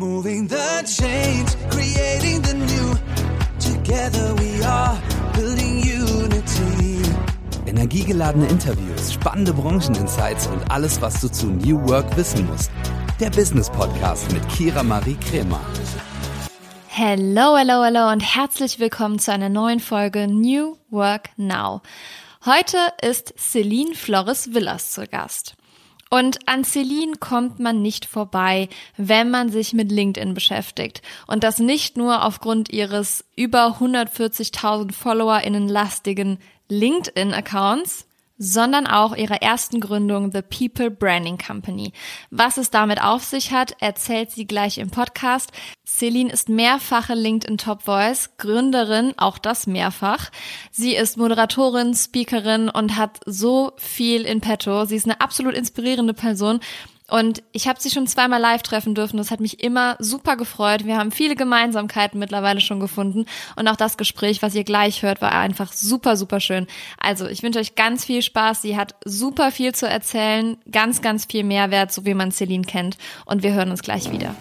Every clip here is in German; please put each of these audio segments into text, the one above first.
Moving the change, creating the new. Together we are building unity. Energiegeladene Interviews, spannende Brancheninsights und alles, was du zu New Work wissen musst. Der Business Podcast mit Kira Marie Kremer. Hello, hello, hello und herzlich willkommen zu einer neuen Folge New Work Now. Heute ist Celine Flores Villas zu Gast. Und an Celine kommt man nicht vorbei, wenn man sich mit LinkedIn beschäftigt. Und das nicht nur aufgrund ihres über 140.000 FollowerInnen lastigen LinkedIn-Accounts, sondern auch ihrer ersten Gründung The People Branding Company. Was es damit auf sich hat, erzählt sie gleich im Podcast. Celine ist mehrfache LinkedIn Top Voice, Gründerin, auch das mehrfach. Sie ist Moderatorin, Speakerin und hat so viel in petto. Sie ist eine absolut inspirierende Person und ich habe sie schon zweimal live treffen dürfen. Das hat mich immer super gefreut. Wir haben viele Gemeinsamkeiten mittlerweile schon gefunden. Und auch das Gespräch, was ihr gleich hört, war einfach super, super schön. Also ich wünsche euch ganz viel Spaß. Sie hat super viel zu erzählen, ganz, ganz viel Mehrwert, so wie man Celine kennt. Und wir hören uns gleich wieder.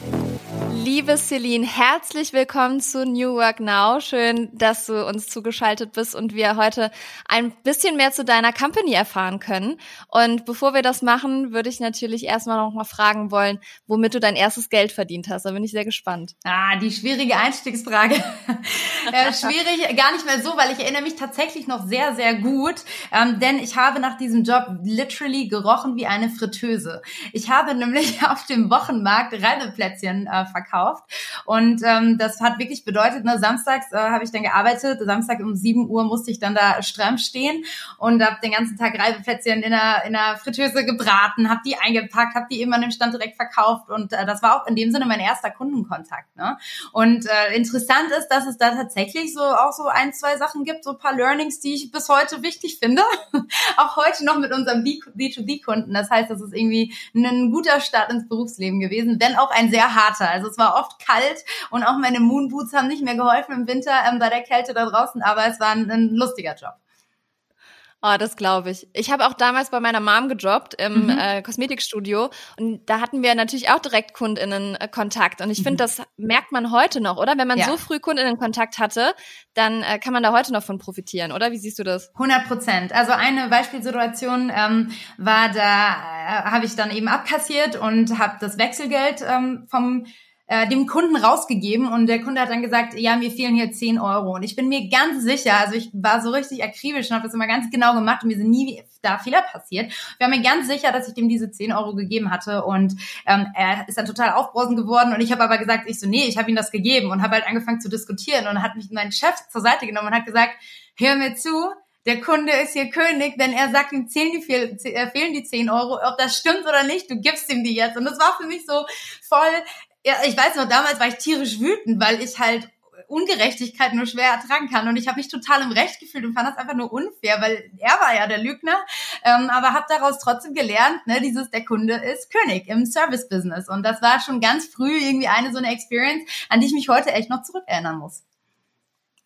Liebe Celine, herzlich willkommen zu New Work Now. Schön, dass du uns zugeschaltet bist und wir heute ein bisschen mehr zu deiner Company erfahren können. Und bevor wir das machen, würde ich natürlich erstmal noch mal fragen wollen, womit du dein erstes Geld verdient hast. Da bin ich sehr gespannt. Ah, die schwierige Einstiegsfrage. äh, schwierig, gar nicht mehr so, weil ich erinnere mich tatsächlich noch sehr, sehr gut, ähm, denn ich habe nach diesem Job literally gerochen wie eine Fritteuse. Ich habe nämlich auf dem Wochenmarkt Reibeplätzchen äh, verkauft und ähm, das hat wirklich bedeutet, ne, samstags äh, habe ich dann gearbeitet, Samstag um 7 Uhr musste ich dann da stramm stehen und habe den ganzen Tag Reibeplätzchen in der, in der Fritteuse gebraten, habe die eingepackt, habe die eben an dem Stand direkt verkauft und äh, das war auch in dem Sinne mein erster Kundenkontakt. Ne? Und äh, interessant ist, dass es da tatsächlich so auch so ein, zwei Sachen gibt, so paar Learnings, die ich bis heute wichtig finde. auch heute noch mit unserem B2B-Kunden. Das heißt, das ist irgendwie ein guter Start ins Berufsleben gewesen, wenn auch ein sehr harter. Also es war oft kalt und auch meine Moonboots haben nicht mehr geholfen im Winter ähm, bei der Kälte da draußen, aber es war ein, ein lustiger Job. Oh, das glaube ich. Ich habe auch damals bei meiner Mom gejobbt im mhm. äh, Kosmetikstudio und da hatten wir natürlich auch direkt KundInnen äh, Kontakt und ich finde, mhm. das merkt man heute noch, oder? Wenn man ja. so früh KundInnen Kontakt hatte, dann äh, kann man da heute noch von profitieren, oder? Wie siehst du das? 100 Prozent. Also eine Beispielsituation ähm, war, da äh, habe ich dann eben abkassiert und habe das Wechselgeld ähm, vom äh, dem Kunden rausgegeben und der Kunde hat dann gesagt, ja, mir fehlen hier 10 Euro. Und ich bin mir ganz sicher, also ich war so richtig akribisch und habe das immer ganz genau gemacht und mir sind nie da Fehler passiert. Ich war mir ganz sicher, dass ich dem diese 10 Euro gegeben hatte und ähm, er ist dann total aufbrausend geworden und ich habe aber gesagt, ich so, nee, ich habe ihm das gegeben und habe halt angefangen zu diskutieren und hat mich mein Chef zur Seite genommen und hat gesagt, hör mir zu, der Kunde ist hier König, denn er sagt, ihm zählen die, fehlen die 10 Euro, ob das stimmt oder nicht, du gibst ihm die jetzt. Und das war für mich so voll ja, ich weiß noch, damals war ich tierisch wütend, weil ich halt Ungerechtigkeit nur schwer ertragen kann. Und ich habe mich total im Recht gefühlt und fand das einfach nur unfair, weil er war ja der Lügner. Ähm, aber habe daraus trotzdem gelernt, ne, dieses, der Kunde ist König im Service-Business. Und das war schon ganz früh irgendwie eine so eine Experience, an die ich mich heute echt noch zurückerinnern muss.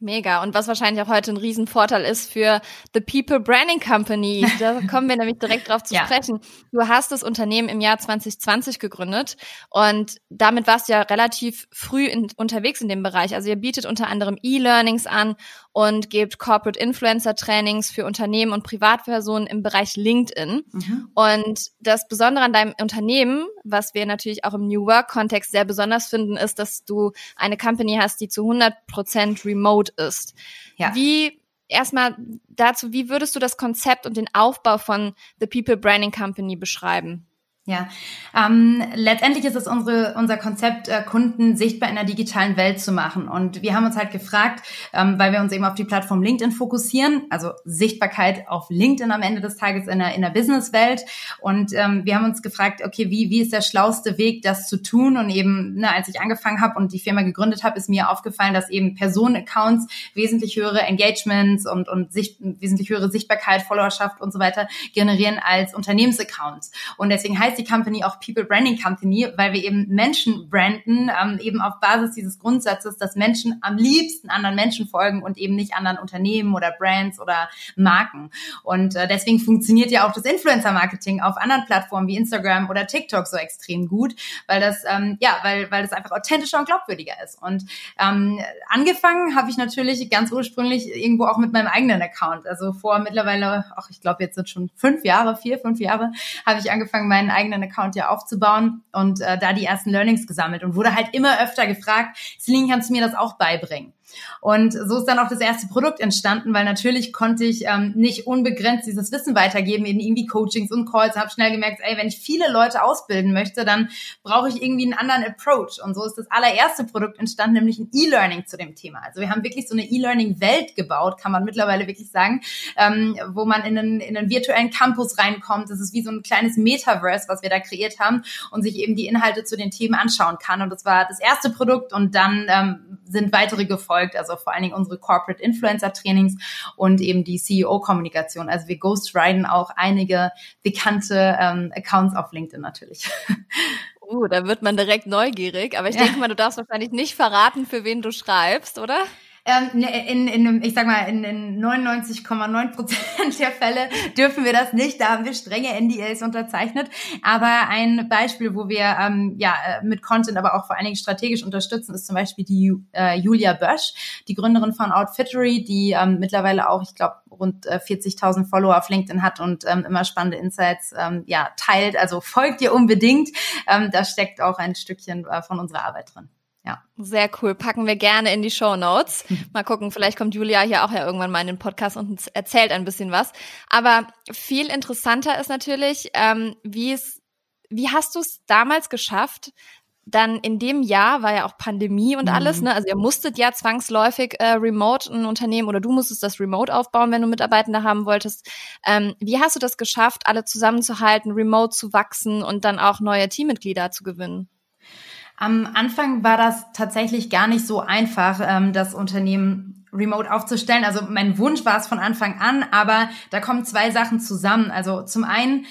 Mega. Und was wahrscheinlich auch heute ein Riesenvorteil ist für The People Branding Company. Da kommen wir nämlich direkt drauf zu ja. sprechen. Du hast das Unternehmen im Jahr 2020 gegründet und damit warst du ja relativ früh in, unterwegs in dem Bereich. Also ihr bietet unter anderem E-Learnings an und gebt Corporate Influencer Trainings für Unternehmen und Privatpersonen im Bereich LinkedIn. Mhm. Und das Besondere an deinem Unternehmen, was wir natürlich auch im New Work Kontext sehr besonders finden, ist, dass du eine Company hast, die zu 100 Prozent remote ist. Ja. Wie erstmal dazu, wie würdest du das Konzept und den Aufbau von The People Branding Company beschreiben? Ja, ähm, letztendlich ist es unsere, unser Konzept, äh, Kunden sichtbar in der digitalen Welt zu machen. Und wir haben uns halt gefragt, ähm, weil wir uns eben auf die Plattform LinkedIn fokussieren, also Sichtbarkeit auf LinkedIn am Ende des Tages in der, in der Businesswelt. Und ähm, wir haben uns gefragt, okay, wie, wie ist der schlauste Weg, das zu tun? Und eben, ne, als ich angefangen habe und die Firma gegründet habe, ist mir aufgefallen, dass eben Personenaccounts wesentlich höhere Engagements und, und Sicht, wesentlich höhere Sichtbarkeit, Followerschaft und so weiter generieren als Unternehmensaccounts. Und deswegen heißt die Company auch People Branding Company, weil wir eben Menschen branden, ähm, eben auf Basis dieses Grundsatzes, dass Menschen am liebsten anderen Menschen folgen und eben nicht anderen Unternehmen oder Brands oder Marken. Und äh, deswegen funktioniert ja auch das Influencer-Marketing auf anderen Plattformen wie Instagram oder TikTok so extrem gut, weil das ähm, ja, weil weil das einfach authentischer und glaubwürdiger ist. Und ähm, angefangen habe ich natürlich ganz ursprünglich irgendwo auch mit meinem eigenen Account. Also vor mittlerweile, ach ich glaube jetzt sind schon fünf Jahre, vier, fünf Jahre, habe ich angefangen meinen eigenen Account ja aufzubauen und äh, da die ersten Learnings gesammelt und wurde halt immer öfter gefragt, Celine, kannst du mir das auch beibringen? Und so ist dann auch das erste Produkt entstanden, weil natürlich konnte ich ähm, nicht unbegrenzt dieses Wissen weitergeben in irgendwie Coachings und Calls. Habe schnell gemerkt, ey, wenn ich viele Leute ausbilden möchte, dann brauche ich irgendwie einen anderen Approach. Und so ist das allererste Produkt entstanden, nämlich ein E-Learning zu dem Thema. Also wir haben wirklich so eine E-Learning-Welt gebaut, kann man mittlerweile wirklich sagen, ähm, wo man in einen, in einen virtuellen Campus reinkommt. Das ist wie so ein kleines Metaverse, was wir da kreiert haben und sich eben die Inhalte zu den Themen anschauen kann. Und das war das erste Produkt und dann ähm, sind weitere gefolgt verfolgt, also vor allen Dingen unsere Corporate Influencer Trainings und eben die CEO-Kommunikation. Also wir ghostwriten auch einige bekannte ähm, Accounts auf LinkedIn natürlich. Uh, da wird man direkt neugierig. Aber ich ja. denke mal, du darfst wahrscheinlich nicht verraten, für wen du schreibst, oder? Ähm, ne, in, in, ich sag mal, in, in 99,9 Prozent der Fälle dürfen wir das nicht. Da haben wir strenge NDAs unterzeichnet. Aber ein Beispiel, wo wir ähm, ja äh, mit Content, aber auch vor allen Dingen strategisch unterstützen, ist zum Beispiel die äh, Julia Bösch, die Gründerin von Outfittery, die ähm, mittlerweile auch, ich glaube, rund äh, 40.000 Follower auf LinkedIn hat und ähm, immer spannende Insights ähm, ja teilt. Also folgt ihr unbedingt. Ähm, da steckt auch ein Stückchen äh, von unserer Arbeit drin. Ja. Sehr cool. Packen wir gerne in die Show Notes. Mal gucken, vielleicht kommt Julia hier auch ja irgendwann mal in den Podcast und erzählt ein bisschen was. Aber viel interessanter ist natürlich, ähm, wie es, wie hast du es damals geschafft? Dann in dem Jahr war ja auch Pandemie und alles, mhm. ne? Also ihr musstet ja zwangsläufig äh, remote ein Unternehmen oder du musstest das remote aufbauen, wenn du Mitarbeitende haben wolltest. Ähm, wie hast du das geschafft, alle zusammenzuhalten, remote zu wachsen und dann auch neue Teammitglieder zu gewinnen? Am Anfang war das tatsächlich gar nicht so einfach, ähm, das Unternehmen remote aufzustellen. Also mein Wunsch war es von Anfang an, aber da kommen zwei Sachen zusammen. Also zum einen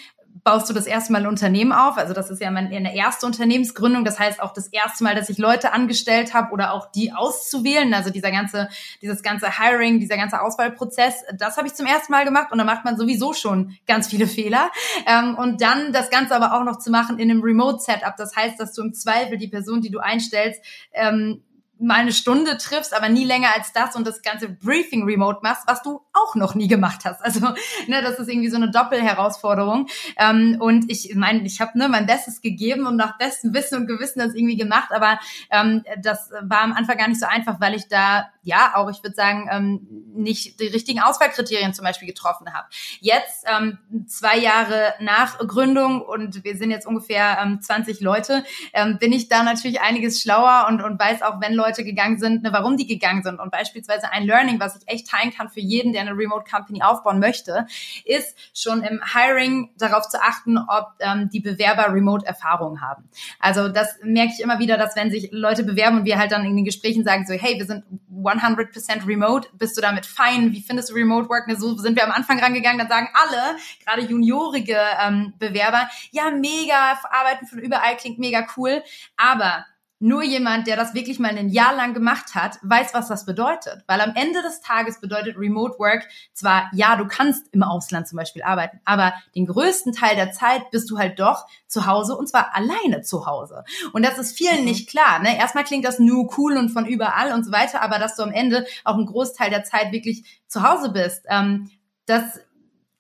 baust du das erste Mal ein Unternehmen auf. Also das ist ja meine erste Unternehmensgründung. Das heißt auch das erste Mal, dass ich Leute angestellt habe oder auch die auszuwählen. Also dieser ganze, dieses ganze Hiring, dieser ganze Auswahlprozess, das habe ich zum ersten Mal gemacht und da macht man sowieso schon ganz viele Fehler. Ähm, und dann das Ganze aber auch noch zu machen in einem Remote-Setup. Das heißt, dass du im Zweifel die Person, die du einstellst, ähm, mal eine Stunde triffst, aber nie länger als das und das ganze Briefing remote machst, was du auch noch nie gemacht hast. Also, ne, das ist irgendwie so eine Doppelherausforderung. Ähm, und ich meine, ich habe ne, mein Bestes gegeben und nach bestem Wissen und Gewissen das irgendwie gemacht, aber ähm, das war am Anfang gar nicht so einfach, weil ich da ja auch, ich würde sagen, ähm, nicht die richtigen Auswahlkriterien zum Beispiel getroffen habe. Jetzt, ähm, zwei Jahre nach Gründung und wir sind jetzt ungefähr ähm, 20 Leute, ähm, bin ich da natürlich einiges schlauer und, und weiß auch, wenn Leute Leute gegangen sind, ne, warum die gegangen sind. Und beispielsweise ein Learning, was ich echt teilen kann für jeden, der eine Remote Company aufbauen möchte, ist schon im Hiring darauf zu achten, ob ähm, die Bewerber Remote-Erfahrung haben. Also das merke ich immer wieder, dass wenn sich Leute bewerben und wir halt dann in den Gesprächen sagen so, hey, wir sind 100% remote, bist du damit fein? Wie findest du Remote Work? Ne, so sind wir am Anfang rangegangen, dann sagen alle, gerade juniorige ähm, Bewerber, ja, mega, arbeiten von überall klingt mega cool, aber nur jemand, der das wirklich mal ein Jahr lang gemacht hat, weiß, was das bedeutet. Weil am Ende des Tages bedeutet Remote Work zwar, ja, du kannst im Ausland zum Beispiel arbeiten, aber den größten Teil der Zeit bist du halt doch zu Hause und zwar alleine zu Hause. Und das ist vielen mhm. nicht klar. Ne? Erstmal klingt das nur cool und von überall und so weiter, aber dass du am Ende auch einen Großteil der Zeit wirklich zu Hause bist, ähm, das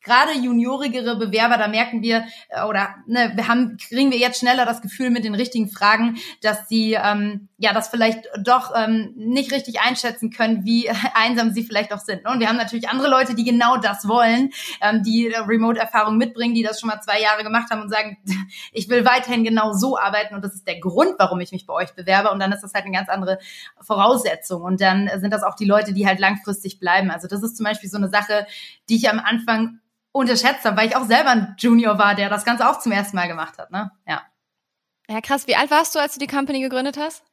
gerade juniorigere Bewerber, da merken wir äh, oder ne, wir haben kriegen wir jetzt schneller das Gefühl mit den richtigen Fragen, dass sie ähm, ja das vielleicht doch ähm, nicht richtig einschätzen können, wie einsam sie vielleicht auch sind. Und wir haben natürlich andere Leute, die genau das wollen, ähm, die Remote-Erfahrung mitbringen, die das schon mal zwei Jahre gemacht haben und sagen, ich will weiterhin genau so arbeiten und das ist der Grund, warum ich mich bei euch bewerbe. Und dann ist das halt eine ganz andere Voraussetzung. Und dann sind das auch die Leute, die halt langfristig bleiben. Also das ist zum Beispiel so eine Sache, die ich am Anfang unterschätzt habe, weil ich auch selber ein Junior war, der das Ganze auch zum ersten Mal gemacht hat. Ne? Ja. Ja, krass. Wie alt warst du, als du die Company gegründet hast?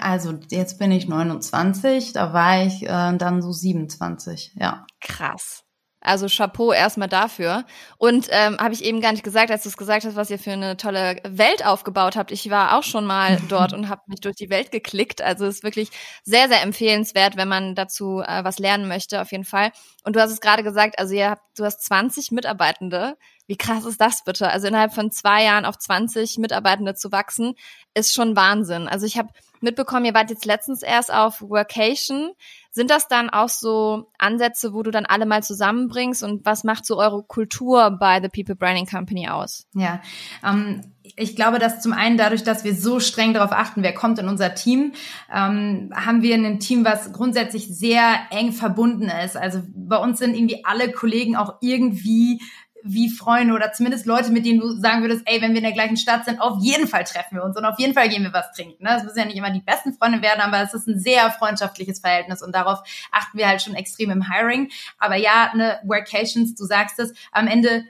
Also jetzt bin ich 29, da war ich äh, dann so 27, ja. Krass. Also Chapeau erstmal dafür. Und ähm, habe ich eben gar nicht gesagt, als du es gesagt hast, was ihr für eine tolle Welt aufgebaut habt. Ich war auch schon mal dort und habe mich durch die Welt geklickt. Also es ist wirklich sehr, sehr empfehlenswert, wenn man dazu äh, was lernen möchte, auf jeden Fall. Und du hast es gerade gesagt, also ihr habt, du hast 20 Mitarbeitende. Wie krass ist das bitte? Also innerhalb von zwei Jahren auf 20 Mitarbeitende zu wachsen, ist schon Wahnsinn. Also ich habe mitbekommen, ihr wart jetzt letztens erst auf Workation. Sind das dann auch so Ansätze, wo du dann alle mal zusammenbringst und was macht so eure Kultur bei The People Branding Company aus? Ja, ähm, ich glaube, dass zum einen dadurch, dass wir so streng darauf achten, wer kommt in unser Team, ähm, haben wir ein Team, was grundsätzlich sehr eng verbunden ist. Also bei uns sind irgendwie alle Kollegen auch irgendwie wie Freunde oder zumindest Leute, mit denen du sagen würdest, ey, wenn wir in der gleichen Stadt sind, auf jeden Fall treffen wir uns und auf jeden Fall gehen wir was trinken. Ne? Das müssen ja nicht immer die besten Freunde werden, aber es ist ein sehr freundschaftliches Verhältnis und darauf achten wir halt schon extrem im Hiring. Aber ja, ne, Workations, du sagst es, am Ende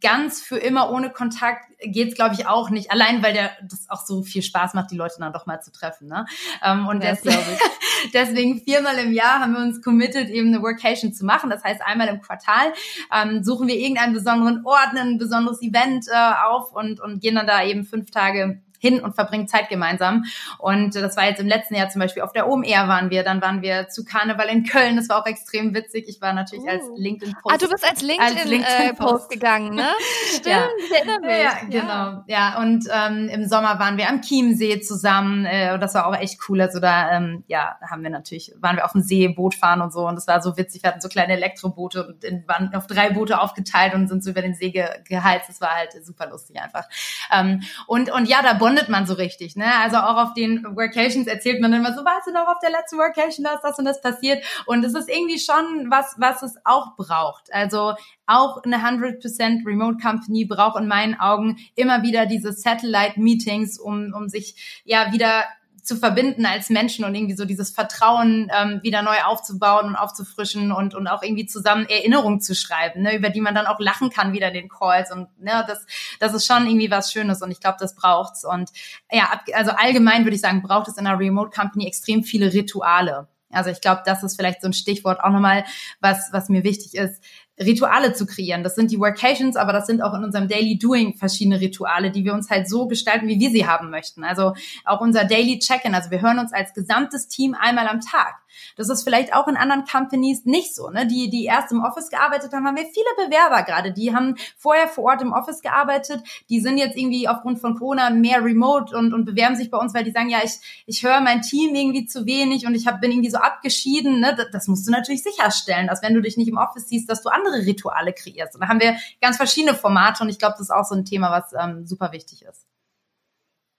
ganz für immer ohne Kontakt geht's glaube ich auch nicht. Allein weil der das auch so viel Spaß macht, die Leute dann doch mal zu treffen. Ne? Ähm, und das deswegen, deswegen viermal im Jahr haben wir uns committed, eben eine Workation zu machen. Das heißt einmal im Quartal ähm, suchen wir irgendeinen besonderen Ort, ein besonderes Event äh, auf und und gehen dann da eben fünf Tage hin und verbringen Zeit gemeinsam. Und das war jetzt im letzten Jahr zum Beispiel auf der OMR waren wir, dann waren wir zu Karneval in Köln, das war auch extrem witzig. Ich war natürlich uh. als LinkedIn-Post. Ah, du bist als LinkedIn-Post LinkedIn äh, gegangen, ne? Stimmt, ja. mich. Ja, genau. Ja, und ähm, im Sommer waren wir am Chiemsee zusammen äh, und das war auch echt cool. Also da, ähm, ja, haben wir natürlich, waren wir auf dem See, Boot fahren und so und das war so witzig. Wir hatten so kleine Elektroboote und in, waren auf drei Boote aufgeteilt und sind so über den See ge geheizt. Das war halt super lustig einfach. Ähm, und, und ja, da bondet man so richtig, ne? Also auch auf den Workations erzählt man immer so, weißt du noch, auf der letzten Workation, da ist das und das passiert. Und es ist irgendwie schon was, was es auch braucht. Also auch eine 100% Remote Company braucht in meinen Augen immer wieder diese Satellite Meetings, um, um sich ja wieder zu verbinden als Menschen und irgendwie so dieses Vertrauen ähm, wieder neu aufzubauen und aufzufrischen und, und auch irgendwie zusammen Erinnerungen zu schreiben, ne, über die man dann auch lachen kann wieder in den Calls und ne, das, das ist schon irgendwie was Schönes und ich glaube, das braucht's und ja, also allgemein würde ich sagen, braucht es in einer Remote Company extrem viele Rituale. Also ich glaube, das ist vielleicht so ein Stichwort auch nochmal, was, was mir wichtig ist. Rituale zu kreieren. Das sind die Workations, aber das sind auch in unserem Daily Doing verschiedene Rituale, die wir uns halt so gestalten, wie wir sie haben möchten. Also auch unser Daily Check-in. Also wir hören uns als gesamtes Team einmal am Tag. Das ist vielleicht auch in anderen Companies nicht so. Ne? Die, die erst im Office gearbeitet haben, haben wir viele Bewerber gerade. Die haben vorher vor Ort im Office gearbeitet. Die sind jetzt irgendwie aufgrund von Corona mehr remote und, und bewerben sich bei uns, weil die sagen, ja, ich, ich höre mein Team irgendwie zu wenig und ich hab, bin irgendwie so abgeschieden. Ne? Das, das musst du natürlich sicherstellen, dass wenn du dich nicht im Office siehst, dass du andere Rituale kreierst. Und da haben wir ganz verschiedene Formate und ich glaube, das ist auch so ein Thema, was ähm, super wichtig ist.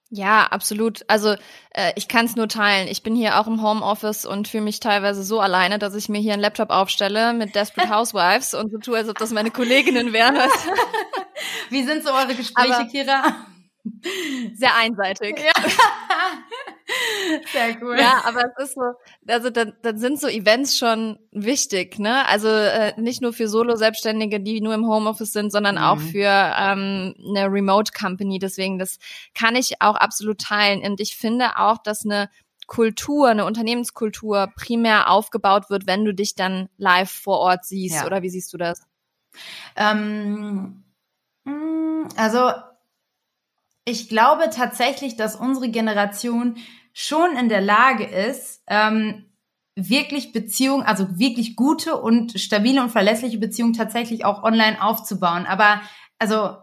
Ja, absolut. Also äh, ich kann es nur teilen. Ich bin hier auch im Homeoffice und fühle mich teilweise so alleine, dass ich mir hier einen Laptop aufstelle mit Desperate Housewives und so tue, als ob das meine Kolleginnen wären. Wie sind so eure Gespräche, Aber Kira? Sehr einseitig. Ja. Sehr cool. Ja, aber es ist so, also dann, dann sind so Events schon wichtig, ne? Also äh, nicht nur für Solo-Selbstständige, die nur im Homeoffice sind, sondern mhm. auch für ähm, eine Remote-Company. Deswegen, das kann ich auch absolut teilen. Und ich finde auch, dass eine Kultur, eine Unternehmenskultur primär aufgebaut wird, wenn du dich dann live vor Ort siehst. Ja. Oder wie siehst du das? Ähm, mm, also ich glaube tatsächlich, dass unsere Generation schon in der Lage ist, ähm, wirklich Beziehungen, also wirklich gute und stabile und verlässliche Beziehungen tatsächlich auch online aufzubauen. Aber also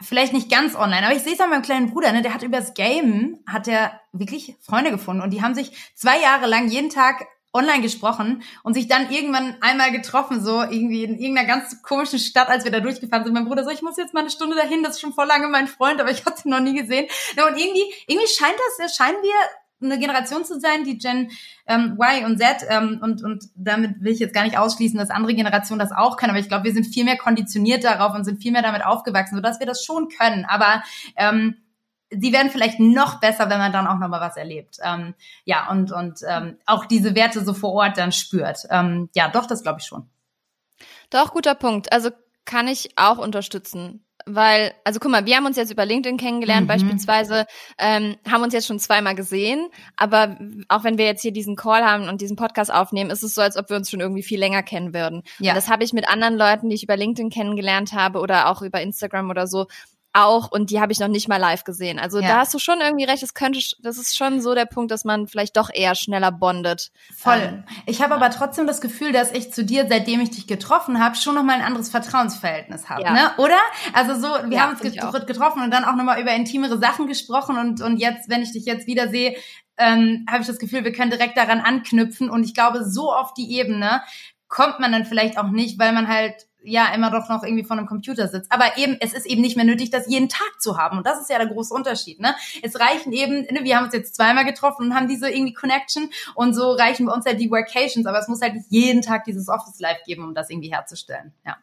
vielleicht nicht ganz online, aber ich sehe es an meinem kleinen Bruder, ne, der hat übers Game, hat er wirklich Freunde gefunden und die haben sich zwei Jahre lang jeden Tag online gesprochen und sich dann irgendwann einmal getroffen, so irgendwie in irgendeiner ganz komischen Stadt, als wir da durchgefahren sind. Mein Bruder so, ich muss jetzt mal eine Stunde dahin, das ist schon vor lange mein Freund, aber ich hatte ihn noch nie gesehen. Und irgendwie, irgendwie scheint das, scheinen wir eine Generation zu sein, die Gen ähm, Y und Z ähm, und und damit will ich jetzt gar nicht ausschließen, dass andere Generationen das auch können, aber ich glaube, wir sind viel mehr konditioniert darauf und sind viel mehr damit aufgewachsen, sodass wir das schon können. Aber ähm, sie werden vielleicht noch besser, wenn man dann auch noch mal was erlebt. Ähm, ja, und, und ähm, auch diese Werte so vor Ort dann spürt. Ähm, ja, doch, das glaube ich schon. Doch, guter Punkt. Also kann ich auch unterstützen. weil, also guck mal, wir haben uns jetzt über LinkedIn kennengelernt mhm. beispielsweise, ähm, haben uns jetzt schon zweimal gesehen, aber auch wenn wir jetzt hier diesen Call haben und diesen Podcast aufnehmen, ist es so, als ob wir uns schon irgendwie viel länger kennen würden. Ja. Und das habe ich mit anderen Leuten, die ich über LinkedIn kennengelernt habe oder auch über Instagram oder so, auch und die habe ich noch nicht mal live gesehen. Also ja. da hast du schon irgendwie recht, das könnte das ist schon so der Punkt, dass man vielleicht doch eher schneller bondet. Voll. Ähm, ich habe ja. aber trotzdem das Gefühl, dass ich zu dir, seitdem ich dich getroffen habe, schon noch mal ein anderes Vertrauensverhältnis habe, ja. ne? Oder? Also so, wir haben uns get getroffen und dann auch noch mal über intimere Sachen gesprochen und und jetzt, wenn ich dich jetzt wieder sehe, ähm, habe ich das Gefühl, wir können direkt daran anknüpfen und ich glaube, so auf die Ebene kommt man dann vielleicht auch nicht, weil man halt ja immer doch noch irgendwie vor einem Computer sitzt. Aber eben, es ist eben nicht mehr nötig, das jeden Tag zu haben. Und das ist ja der große Unterschied. Ne? Es reichen eben, ne, wir haben uns jetzt zweimal getroffen und haben diese irgendwie Connection und so reichen bei uns halt die Workations, aber es muss halt nicht jeden Tag dieses Office Live geben, um das irgendwie herzustellen. Ja.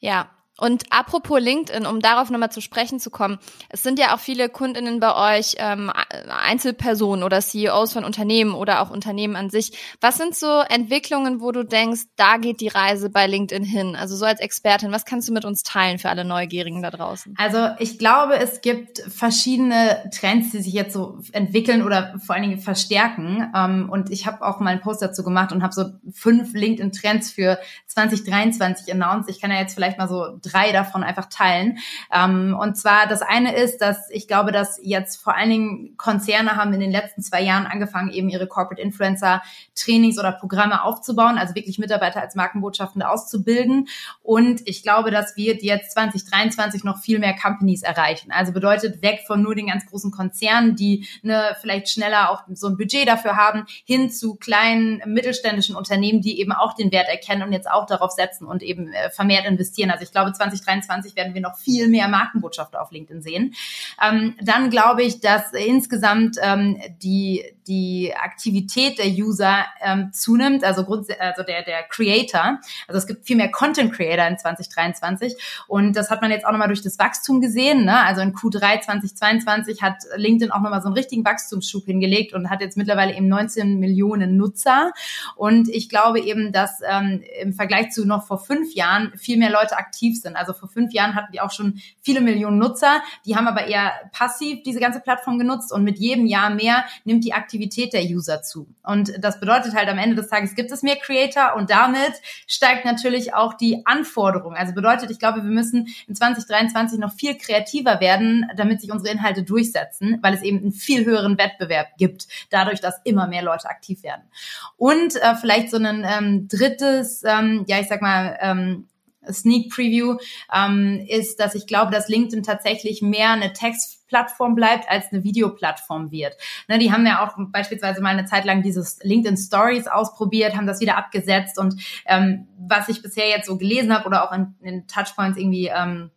Ja, und apropos LinkedIn, um darauf nochmal zu sprechen zu kommen, es sind ja auch viele Kundinnen bei euch ähm, Einzelpersonen oder CEOs von Unternehmen oder auch Unternehmen an sich. Was sind so Entwicklungen, wo du denkst, da geht die Reise bei LinkedIn hin? Also so als Expertin, was kannst du mit uns teilen für alle Neugierigen da draußen? Also ich glaube, es gibt verschiedene Trends, die sich jetzt so entwickeln oder vor allen Dingen verstärken. Ähm, und ich habe auch mal einen Post dazu gemacht und habe so fünf LinkedIn-Trends für 2023 announced. Ich kann ja jetzt vielleicht mal so drei davon einfach teilen. Ähm, und zwar das eine ist, dass ich glaube, dass jetzt vor allen Dingen Konzerne haben in den letzten zwei Jahren angefangen, eben ihre Corporate Influencer Trainings oder Programme aufzubauen, also wirklich Mitarbeiter als Markenbotschaftende auszubilden. Und ich glaube, dass wir jetzt 2023 noch viel mehr Companies erreichen. Also bedeutet weg von nur den ganz großen Konzernen, die ne, vielleicht schneller auch so ein Budget dafür haben, hin zu kleinen mittelständischen Unternehmen, die eben auch den Wert erkennen und jetzt auch darauf setzen und eben äh, vermehrt investieren. Also ich glaube, 2023 werden wir noch viel mehr Markenbotschafter auf LinkedIn sehen. Ähm, dann glaube ich, dass insgesamt ähm, die die Aktivität der User ähm, zunimmt, also, Grund, also der, der Creator. Also es gibt viel mehr Content Creator in 2023 und das hat man jetzt auch nochmal durch das Wachstum gesehen. Ne? Also in Q3 2022 hat LinkedIn auch nochmal so einen richtigen Wachstumsschub hingelegt und hat jetzt mittlerweile eben 19 Millionen Nutzer. Und ich glaube eben, dass ähm, im Vergleich zu noch vor fünf Jahren viel mehr Leute aktiv sind. Also vor fünf Jahren hatten die auch schon viele Millionen Nutzer, die haben aber eher passiv diese ganze Plattform genutzt und mit jedem Jahr mehr nimmt die Aktivität Aktivität der User zu. Und das bedeutet halt am Ende des Tages gibt es mehr Creator und damit steigt natürlich auch die Anforderung. Also bedeutet, ich glaube, wir müssen in 2023 noch viel kreativer werden, damit sich unsere Inhalte durchsetzen, weil es eben einen viel höheren Wettbewerb gibt, dadurch, dass immer mehr Leute aktiv werden. Und äh, vielleicht so ein ähm, drittes, ähm, ja, ich sag mal, ähm, Sneak Preview ähm, ist, dass ich glaube, dass LinkedIn tatsächlich mehr eine Textplattform bleibt, als eine Videoplattform wird. Ne, die haben ja auch beispielsweise mal eine Zeit lang dieses LinkedIn Stories ausprobiert, haben das wieder abgesetzt und ähm, was ich bisher jetzt so gelesen habe oder auch in, in Touchpoints irgendwie ähm,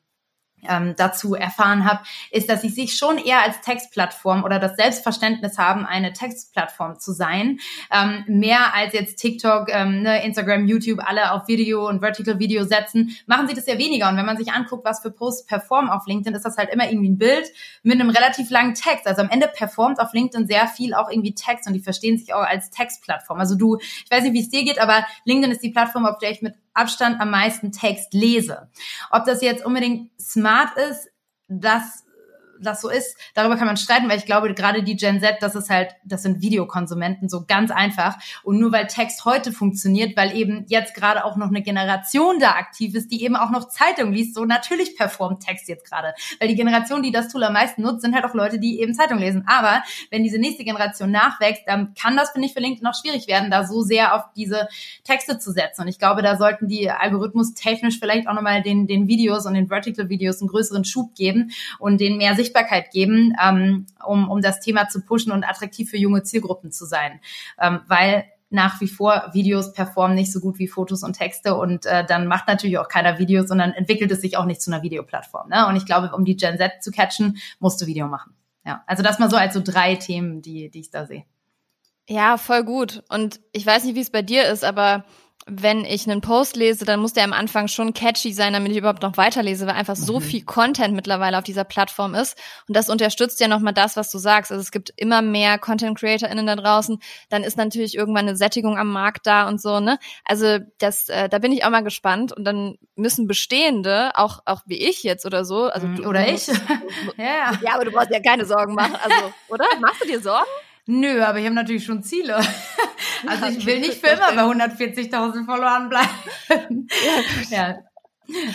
ähm, dazu erfahren habe, ist, dass sie sich schon eher als Textplattform oder das Selbstverständnis haben, eine Textplattform zu sein, ähm, mehr als jetzt TikTok, ähm, ne, Instagram, YouTube alle auf Video und Vertical Video setzen, machen sie das ja weniger. Und wenn man sich anguckt, was für Posts performen auf LinkedIn, ist das halt immer irgendwie ein Bild mit einem relativ langen Text. Also am Ende performt auf LinkedIn sehr viel auch irgendwie Text und die verstehen sich auch als Textplattform. Also du, ich weiß nicht, wie es dir geht, aber LinkedIn ist die Plattform, auf der ich mit Abstand am meisten Text lese. Ob das jetzt unbedingt smart ist, das das so ist, darüber kann man streiten, weil ich glaube, gerade die Gen Z, das ist halt, das sind Videokonsumenten, so ganz einfach. Und nur weil Text heute funktioniert, weil eben jetzt gerade auch noch eine Generation da aktiv ist, die eben auch noch Zeitung liest, so natürlich performt Text jetzt gerade. Weil die Generation, die das Tool am meisten nutzt, sind halt auch Leute, die eben Zeitung lesen. Aber wenn diese nächste Generation nachwächst, dann kann das, finde ich, für LinkedIn auch schwierig werden, da so sehr auf diese Texte zu setzen. Und ich glaube, da sollten die Algorithmus technisch vielleicht auch nochmal den, den Videos und den Vertical Videos einen größeren Schub geben und den mehr Sicht Sichtbarkeit geben, ähm, um, um das Thema zu pushen und attraktiv für junge Zielgruppen zu sein. Ähm, weil nach wie vor Videos performen nicht so gut wie Fotos und Texte und äh, dann macht natürlich auch keiner Videos, sondern entwickelt es sich auch nicht zu einer Videoplattform. Ne? Und ich glaube, um die Gen Z zu catchen, musst du Video machen. Ja, also das mal so als so drei Themen, die, die ich da sehe. Ja, voll gut. Und ich weiß nicht, wie es bei dir ist, aber wenn ich einen Post lese, dann muss der am Anfang schon catchy sein, damit ich überhaupt noch weiterlese, weil einfach so mhm. viel Content mittlerweile auf dieser Plattform ist. Und das unterstützt ja nochmal das, was du sagst. Also es gibt immer mehr Content CreatorInnen da draußen. Dann ist natürlich irgendwann eine Sättigung am Markt da und so, ne? Also das, äh, da bin ich auch mal gespannt. Und dann müssen Bestehende, auch, auch wie ich jetzt oder so, also mhm, du, oder ich. ja. ja, aber du brauchst ja keine Sorgen machen. Also, oder? Machst du dir Sorgen? Nö, aber ich habe natürlich schon Ziele. Also ich will nicht für immer bei 140.000 Followern bleiben. Ja,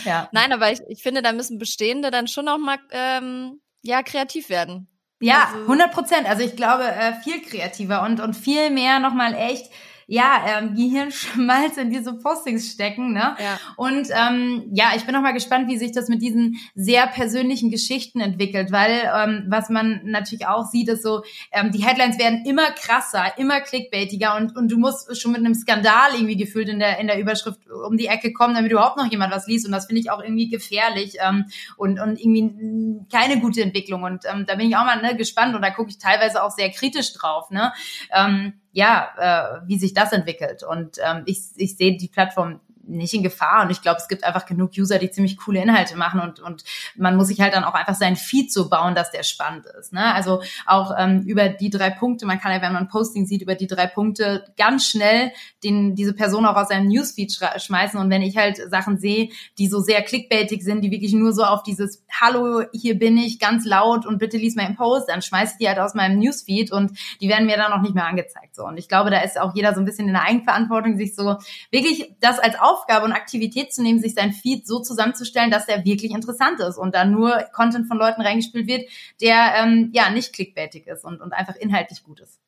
ja. Nein, aber ich, ich finde, da müssen Bestehende dann schon noch mal ähm, ja kreativ werden. Ja, 100 also Prozent. Also ich glaube äh, viel kreativer und und viel mehr noch mal echt ja, ähm, Gehirnschmalz in diese Postings stecken. Ne? Ja. Und ähm, ja, ich bin auch mal gespannt, wie sich das mit diesen sehr persönlichen Geschichten entwickelt, weil ähm, was man natürlich auch sieht, ist so, ähm, die Headlines werden immer krasser, immer clickbaitiger und, und du musst schon mit einem Skandal irgendwie gefühlt in der, in der Überschrift um die Ecke kommen, damit überhaupt noch jemand was liest. Und das finde ich auch irgendwie gefährlich ähm, und, und irgendwie keine gute Entwicklung. Und ähm, da bin ich auch mal ne, gespannt und da gucke ich teilweise auch sehr kritisch drauf. Ne? Ähm, ja, äh, wie sich das entwickelt. Und ähm, ich, ich sehe die Plattform nicht in Gefahr. Und ich glaube, es gibt einfach genug User, die ziemlich coole Inhalte machen und, und man muss sich halt dann auch einfach seinen Feed so bauen, dass der spannend ist. Ne? Also auch ähm, über die drei Punkte, man kann ja, wenn man ein Posting sieht, über die drei Punkte ganz schnell den, diese Person auch aus seinem Newsfeed schmeißen. Und wenn ich halt Sachen sehe, die so sehr clickbaitig sind, die wirklich nur so auf dieses Hallo, hier bin ich, ganz laut und bitte lies meinen Post, dann schmeiße ich die halt aus meinem Newsfeed und die werden mir dann auch nicht mehr angezeigt. So. Und ich glaube, da ist auch jeder so ein bisschen in der Eigenverantwortung, sich so wirklich das als Auf Aufgabe und Aktivität zu nehmen, sich sein Feed so zusammenzustellen, dass der wirklich interessant ist und da nur Content von Leuten reingespielt wird, der ähm, ja nicht clickbaitig ist und, und einfach inhaltlich gut ist.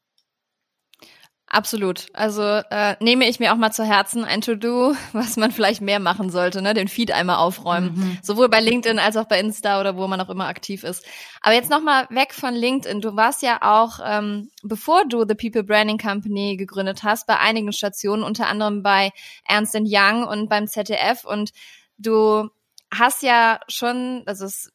Absolut. Also äh, nehme ich mir auch mal zu Herzen ein To-Do, was man vielleicht mehr machen sollte, ne? Den Feed einmal aufräumen. Mhm. Sowohl bei LinkedIn als auch bei Insta oder wo man auch immer aktiv ist. Aber jetzt nochmal weg von LinkedIn. Du warst ja auch, ähm, bevor du The People Branding Company gegründet hast, bei einigen Stationen, unter anderem bei Ernst Young und beim ZDF. Und du hast ja schon, also es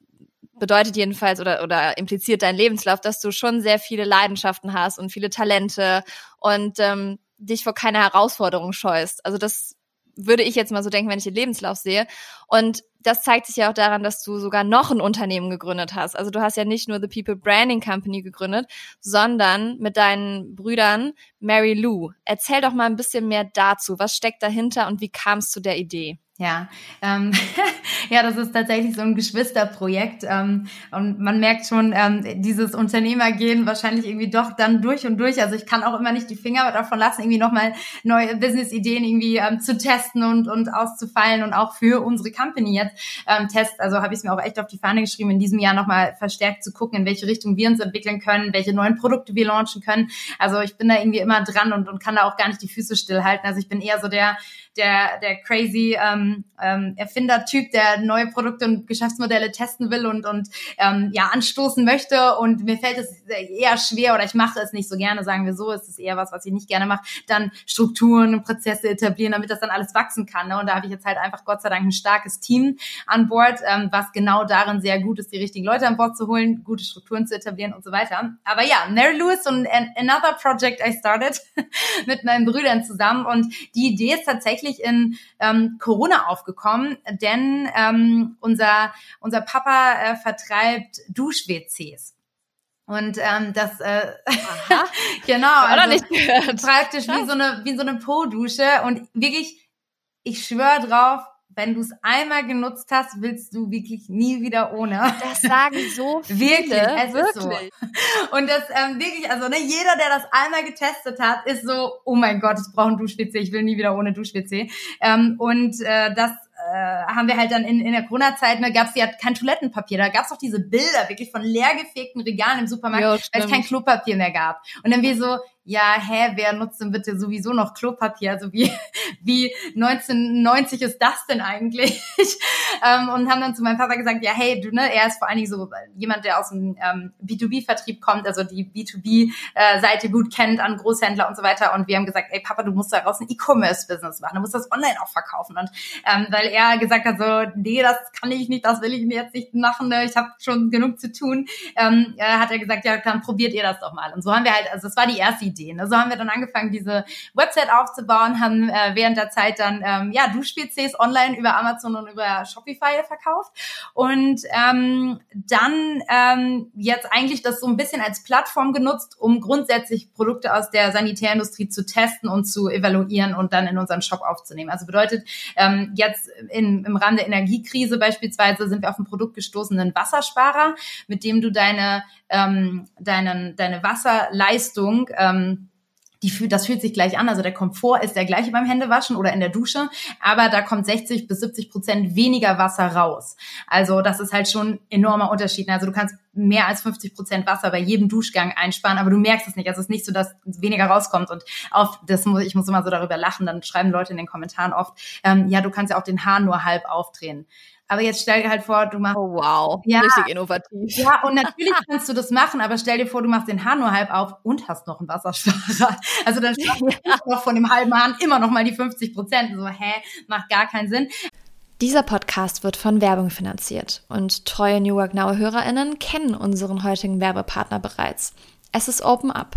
bedeutet jedenfalls oder, oder impliziert dein Lebenslauf, dass du schon sehr viele Leidenschaften hast und viele Talente und ähm, dich vor keiner Herausforderung scheust. Also das würde ich jetzt mal so denken, wenn ich den Lebenslauf sehe. Und das zeigt sich ja auch daran, dass du sogar noch ein Unternehmen gegründet hast. Also du hast ja nicht nur The People Branding Company gegründet, sondern mit deinen Brüdern Mary Lou. Erzähl doch mal ein bisschen mehr dazu. Was steckt dahinter und wie kam es zu der Idee? Ja, ähm, ja, das ist tatsächlich so ein Geschwisterprojekt ähm, und man merkt schon ähm, dieses Unternehmergehen wahrscheinlich irgendwie doch dann durch und durch. Also ich kann auch immer nicht die Finger davon lassen, irgendwie nochmal neue Business-Ideen irgendwie ähm, zu testen und und auszufallen und auch für unsere Company jetzt ähm, test. Also habe ich es mir auch echt auf die Fahne geschrieben, in diesem Jahr nochmal verstärkt zu gucken, in welche Richtung wir uns entwickeln können, welche neuen Produkte wir launchen können. Also ich bin da irgendwie immer dran und und kann da auch gar nicht die Füße stillhalten. Also ich bin eher so der der, der crazy ähm, ähm, Erfindertyp, der neue Produkte und Geschäftsmodelle testen will und, und ähm, ja, anstoßen möchte. Und mir fällt es eher schwer oder ich mache es nicht so gerne, sagen wir so, es ist eher was, was ich nicht gerne mache, dann Strukturen und Prozesse etablieren, damit das dann alles wachsen kann. Ne? Und da habe ich jetzt halt einfach Gott sei Dank ein starkes Team an Bord, ähm, was genau darin sehr gut ist, die richtigen Leute an Bord zu holen, gute Strukturen zu etablieren und so weiter. Aber ja, Mary Lewis und Another Project I started mit meinen Brüdern zusammen. Und die Idee ist tatsächlich tatsächlich in ähm, Corona aufgekommen, denn ähm, unser, unser Papa äh, vertreibt Dusch-WCs. Und ähm, das äh, genau, also nicht praktisch wie so eine wie so eine Po-Dusche. Und wirklich, ich schwöre drauf, wenn du es einmal genutzt hast, willst du wirklich nie wieder ohne. Das sagen so viele. wirklich, es wirklich. ist so. Und das ähm, wirklich, also ne, jeder, der das einmal getestet hat, ist so, oh mein Gott, ich brauche einen Dusch-WC, ich will nie wieder ohne Dusch-WC. Ähm, und äh, das äh, haben wir halt dann in, in der Corona-Zeit, ne, gab es ja kein Toilettenpapier. Da gab es auch diese Bilder wirklich von leergefegten Regalen im Supermarkt, jo, weil es kein Klopapier mehr gab. Und dann wir so, ja, hä, wer nutzt denn bitte sowieso noch Klopapier? Also wie, wie 1990 ist das denn eigentlich? ähm, und haben dann zu meinem Vater gesagt, ja, hey, du, ne, er ist vor allen Dingen so jemand, der aus dem ähm, B2B-Vertrieb kommt, also die B2B-Seite gut kennt an Großhändler und so weiter. Und wir haben gesagt, ey, Papa, du musst daraus ein E-Commerce-Business machen, du musst das online auch verkaufen. Und ähm, weil er gesagt hat, so, nee, das kann ich nicht, das will ich mir jetzt nicht machen, ne? ich habe schon genug zu tun, ähm, hat er gesagt, ja, dann probiert ihr das doch mal. Und so haben wir halt, also das war die erste Idee Ideen. Also haben wir dann angefangen, diese Website aufzubauen, haben äh, während der Zeit dann ähm, ja Dusch-PCs online über Amazon und über Shopify verkauft und ähm, dann ähm, jetzt eigentlich das so ein bisschen als Plattform genutzt, um grundsätzlich Produkte aus der Sanitärindustrie zu testen und zu evaluieren und dann in unseren Shop aufzunehmen. Also bedeutet, ähm, jetzt in, im Rahmen der Energiekrise beispielsweise sind wir auf ein Produkt gestoßen, einen Wassersparer, mit dem du deine, ähm, deinen, deine Wasserleistung ähm, die fühlt, das fühlt sich gleich an. Also der Komfort ist der gleiche beim Händewaschen oder in der Dusche, aber da kommt 60 bis 70 Prozent weniger Wasser raus. Also das ist halt schon enormer Unterschied. Also du kannst mehr als 50 Prozent Wasser bei jedem Duschgang einsparen, aber du merkst es nicht. Also es ist nicht so, dass weniger rauskommt. Und oft, das muss, ich muss immer so darüber lachen, dann schreiben Leute in den Kommentaren oft, ähm, ja, du kannst ja auch den Hahn nur halb aufdrehen. Aber jetzt stell dir halt vor, du machst. Oh wow, ja, richtig innovativ. Ja, und natürlich kannst du das machen, aber stell dir vor, du machst den Hahn nur halb auf und hast noch einen Wassersparer. Also dann schaffst du ja. noch von dem halben Hahn immer noch mal die 50 Prozent. So, hä, macht gar keinen Sinn. Dieser Podcast wird von Werbung finanziert und treue New Work Now HörerInnen kennen unseren heutigen Werbepartner bereits. Es ist Open Up.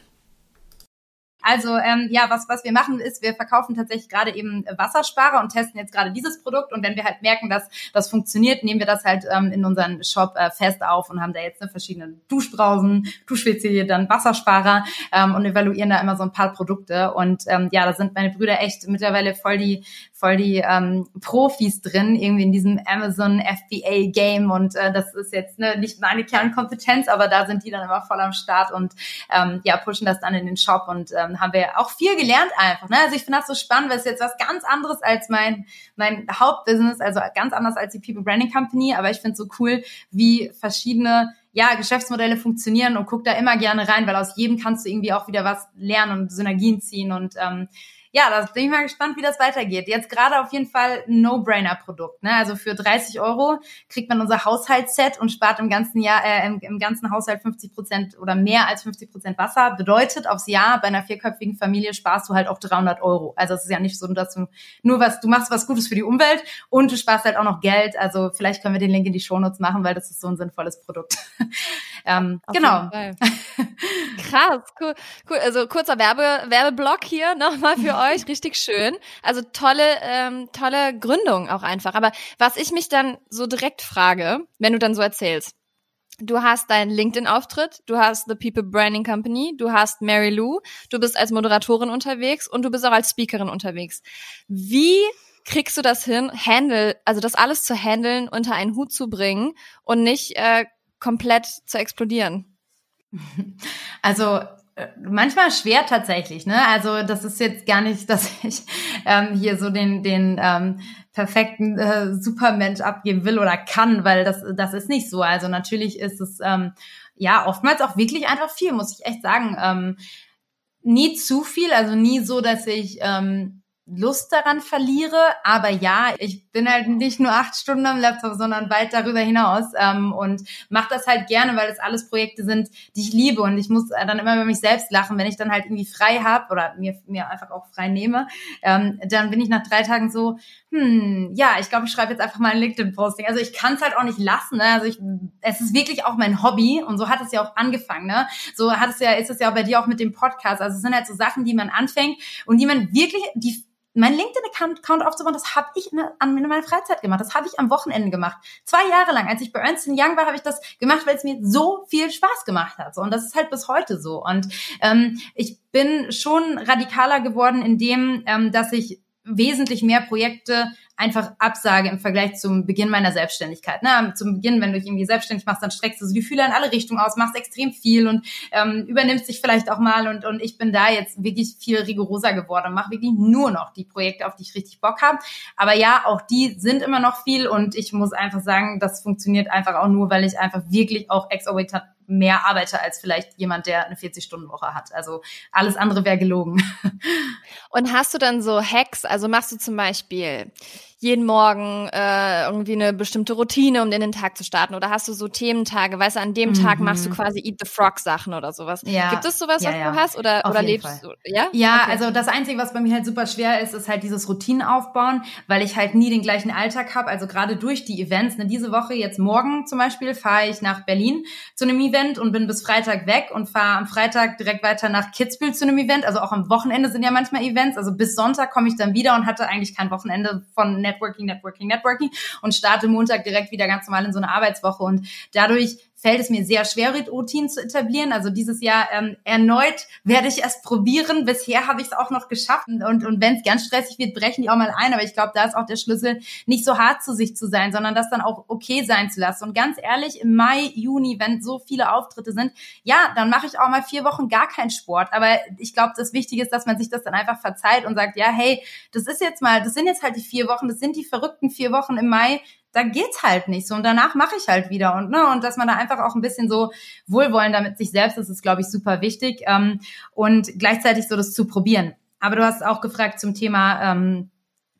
Also ähm, ja, was, was wir machen ist, wir verkaufen tatsächlich gerade eben Wassersparer und testen jetzt gerade dieses Produkt. Und wenn wir halt merken, dass das funktioniert, nehmen wir das halt ähm, in unseren Shop äh, fest auf und haben da jetzt eine verschiedene Duschbrausen, Dusch-WC, dann Wassersparer ähm, und evaluieren da immer so ein paar Produkte. Und ähm, ja, da sind meine Brüder echt mittlerweile voll die voll die ähm, Profis drin, irgendwie in diesem Amazon FBA Game und äh, das ist jetzt ne, nicht meine Kernkompetenz, aber da sind die dann immer voll am Start und ähm, ja, pushen das dann in den Shop und ähm, haben wir auch viel gelernt einfach. Ne? Also ich finde das so spannend, weil es jetzt was ganz anderes als mein, mein Hauptbusiness, also ganz anders als die People Branding Company, aber ich finde es so cool, wie verschiedene ja, Geschäftsmodelle funktionieren und guck da immer gerne rein, weil aus jedem kannst du irgendwie auch wieder was lernen und Synergien ziehen und ähm, ja, da bin ich mal gespannt, wie das weitergeht. Jetzt gerade auf jeden Fall ein No-Brainer-Produkt. Ne? Also für 30 Euro kriegt man unser Haushaltsset und spart im ganzen Jahr, äh, im, im ganzen Haushalt 50 Prozent oder mehr als 50 Prozent Wasser. Bedeutet aufs Jahr bei einer vierköpfigen Familie sparst du halt auch 300 Euro. Also es ist ja nicht so, dass du nur was, du machst was Gutes für die Umwelt und du sparst halt auch noch Geld. Also vielleicht können wir den Link in die Shownotes machen, weil das ist so ein sinnvolles Produkt. ähm, genau. Krass, cool, cool. Also kurzer Werbe, Werbeblock hier nochmal für euch, richtig schön. Also tolle, ähm, tolle Gründung auch einfach. Aber was ich mich dann so direkt frage, wenn du dann so erzählst, Du hast deinen LinkedIn-Auftritt, du hast The People Branding Company, du hast Mary Lou, du bist als Moderatorin unterwegs und du bist auch als Speakerin unterwegs. Wie kriegst du das hin, handle, also das alles zu handeln, unter einen Hut zu bringen und nicht äh, komplett zu explodieren? Also manchmal schwer tatsächlich, ne? Also das ist jetzt gar nicht, dass ich ähm, hier so den den ähm, perfekten äh, Supermensch abgeben will oder kann, weil das das ist nicht so. Also natürlich ist es ähm, ja oftmals auch wirklich einfach viel, muss ich echt sagen. Ähm, nie zu viel, also nie so, dass ich ähm, Lust daran verliere. Aber ja, ich bin halt nicht nur acht Stunden am Laptop, sondern weit darüber hinaus ähm, und mache das halt gerne, weil das alles Projekte sind, die ich liebe. Und ich muss dann immer über mich selbst lachen, wenn ich dann halt irgendwie frei habe oder mir, mir einfach auch frei nehme. Ähm, dann bin ich nach drei Tagen so, hm, ja, ich glaube, ich schreibe jetzt einfach mal ein LinkedIn-Posting. Also ich kann es halt auch nicht lassen. Ne? Also ich, es ist wirklich auch mein Hobby und so hat es ja auch angefangen. Ne? So hat es ja, ist es ja auch bei dir auch mit dem Podcast. Also es sind halt so Sachen, die man anfängt und die man wirklich, die mein LinkedIn-Account aufzubauen, das habe ich in, in meiner Freizeit gemacht. Das habe ich am Wochenende gemacht. Zwei Jahre lang, als ich bei Ernst Young war, habe ich das gemacht, weil es mir so viel Spaß gemacht hat. Und das ist halt bis heute so. Und ähm, ich bin schon radikaler geworden in dem, ähm, dass ich wesentlich mehr Projekte einfach absage im Vergleich zum Beginn meiner Selbstständigkeit. Ne? Zum Beginn, wenn du dich irgendwie selbstständig machst, dann streckst du so die Fühler in alle Richtungen aus, machst extrem viel und ähm, übernimmst dich vielleicht auch mal und, und ich bin da jetzt wirklich viel rigoroser geworden und mache wirklich nur noch die Projekte, auf die ich richtig Bock habe. Aber ja, auch die sind immer noch viel und ich muss einfach sagen, das funktioniert einfach auch nur, weil ich einfach wirklich auch exorbitant mehr arbeite als vielleicht jemand, der eine 40-Stunden-Woche hat. Also alles andere wäre gelogen. Und hast du dann so Hacks? Also machst du zum Beispiel jeden Morgen äh, irgendwie eine bestimmte Routine, um in den Tag zu starten? Oder hast du so Thementage? Weißt du, an dem mhm. Tag machst du quasi Eat the Frog Sachen oder sowas. Ja. Gibt es sowas, ja, was ja. du hast? Oder, oder lebst Fall. du? Ja, ja okay. also das Einzige, was bei mir halt super schwer ist, ist halt dieses Routinen aufbauen, weil ich halt nie den gleichen Alltag habe. Also gerade durch die Events. Ne, diese Woche, jetzt morgen zum Beispiel, fahre ich nach Berlin zu einem Event und bin bis Freitag weg und fahre am Freitag direkt weiter nach Kitzbühel zu einem Event. Also auch am Wochenende sind ja manchmal Events. Also bis Sonntag komme ich dann wieder und hatte eigentlich kein Wochenende von Networking, Networking, Networking und starte Montag direkt wieder ganz normal in so eine Arbeitswoche. Und dadurch fällt es mir sehr schwer, Routinen zu etablieren. Also dieses Jahr ähm, erneut werde ich es probieren. Bisher habe ich es auch noch geschafft. Und, und wenn es ganz stressig wird, brechen die auch mal ein. Aber ich glaube, da ist auch der Schlüssel, nicht so hart zu sich zu sein, sondern das dann auch okay sein zu lassen. Und ganz ehrlich, im Mai, Juni, wenn so viele Auftritte sind, ja, dann mache ich auch mal vier Wochen gar keinen Sport. Aber ich glaube, das Wichtige ist, dass man sich das dann einfach verzeiht und sagt, ja, hey, das ist jetzt mal, das sind jetzt halt die vier Wochen, das sind die verrückten vier Wochen im Mai da geht's halt nicht so und danach mache ich halt wieder und ne und dass man da einfach auch ein bisschen so wohlwollend damit sich selbst ist, ist glaube ich super wichtig ähm, und gleichzeitig so das zu probieren. Aber du hast auch gefragt zum Thema ähm,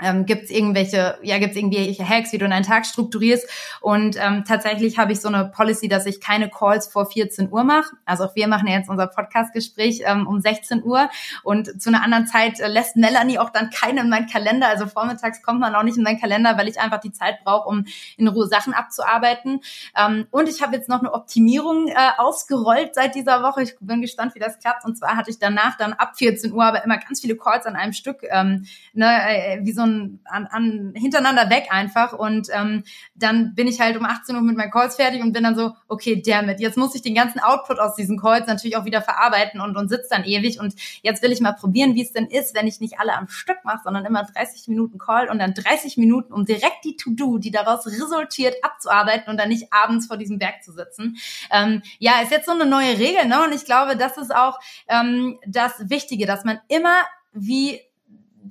ähm, gibt es irgendwelche, ja, gibt es irgendwelche Hacks, wie du deinen Tag strukturierst. Und ähm, tatsächlich habe ich so eine Policy, dass ich keine Calls vor 14 Uhr mache. Also auch wir machen ja jetzt unser Podcast-Gespräch ähm, um 16 Uhr und zu einer anderen Zeit äh, lässt Melanie auch dann keine in meinen Kalender. Also vormittags kommt man auch nicht in meinen Kalender, weil ich einfach die Zeit brauche, um in Ruhe Sachen abzuarbeiten. Ähm, und ich habe jetzt noch eine Optimierung äh, ausgerollt seit dieser Woche. Ich bin gespannt, wie das klappt. Und zwar hatte ich danach dann ab 14 Uhr aber immer ganz viele Calls an einem Stück, ähm, ne, äh, wie so ein an, an, an hintereinander weg einfach und ähm, dann bin ich halt um 18 Uhr mit meinen Calls fertig und bin dann so, okay, damn it, jetzt muss ich den ganzen Output aus diesen Calls natürlich auch wieder verarbeiten und, und sitze dann ewig und jetzt will ich mal probieren, wie es denn ist, wenn ich nicht alle am Stück mache, sondern immer 30 Minuten Call und dann 30 Minuten, um direkt die To-Do, die daraus resultiert, abzuarbeiten und dann nicht abends vor diesem Berg zu sitzen. Ähm, ja, ist jetzt so eine neue Regel, ne? Und ich glaube, das ist auch ähm, das Wichtige, dass man immer wie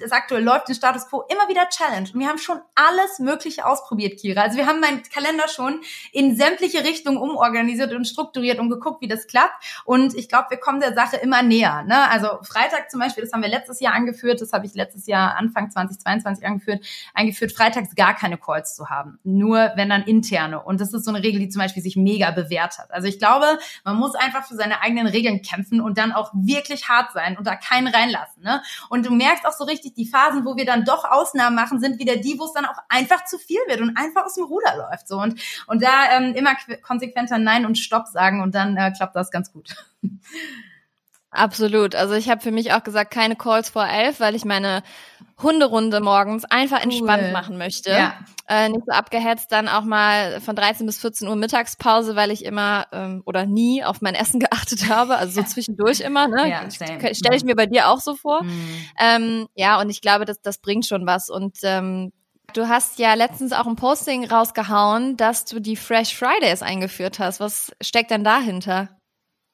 das aktuell läuft, den Status Quo immer wieder Challenge. Und wir haben schon alles Mögliche ausprobiert, Kira. Also wir haben meinen Kalender schon in sämtliche Richtungen umorganisiert und strukturiert und geguckt, wie das klappt. Und ich glaube, wir kommen der Sache immer näher. Ne? Also Freitag zum Beispiel, das haben wir letztes Jahr angeführt, das habe ich letztes Jahr Anfang 2022 angeführt, eingeführt, freitags gar keine Calls zu haben. Nur wenn dann interne. Und das ist so eine Regel, die zum Beispiel sich mega bewährt hat. Also ich glaube, man muss einfach für seine eigenen Regeln kämpfen und dann auch wirklich hart sein und da keinen reinlassen. Ne? Und du merkst auch so richtig, richtig, die Phasen, wo wir dann doch Ausnahmen machen, sind wieder die, wo es dann auch einfach zu viel wird und einfach aus dem Ruder läuft. So und und da ähm, immer konsequenter Nein und Stopp sagen und dann äh, klappt das ganz gut. Absolut. Also ich habe für mich auch gesagt, keine Calls vor elf, weil ich meine Hunderunde morgens einfach entspannt cool. machen möchte. Ja. Äh, nicht so abgehetzt, dann auch mal von 13 bis 14 Uhr Mittagspause, weil ich immer ähm, oder nie auf mein Essen geachtet habe. Also so zwischendurch immer. Ne? Ja, Stelle ich mir bei dir auch so vor. Mhm. Ähm, ja, und ich glaube, das, das bringt schon was. Und ähm, Du hast ja letztens auch ein Posting rausgehauen, dass du die Fresh Fridays eingeführt hast. Was steckt denn dahinter?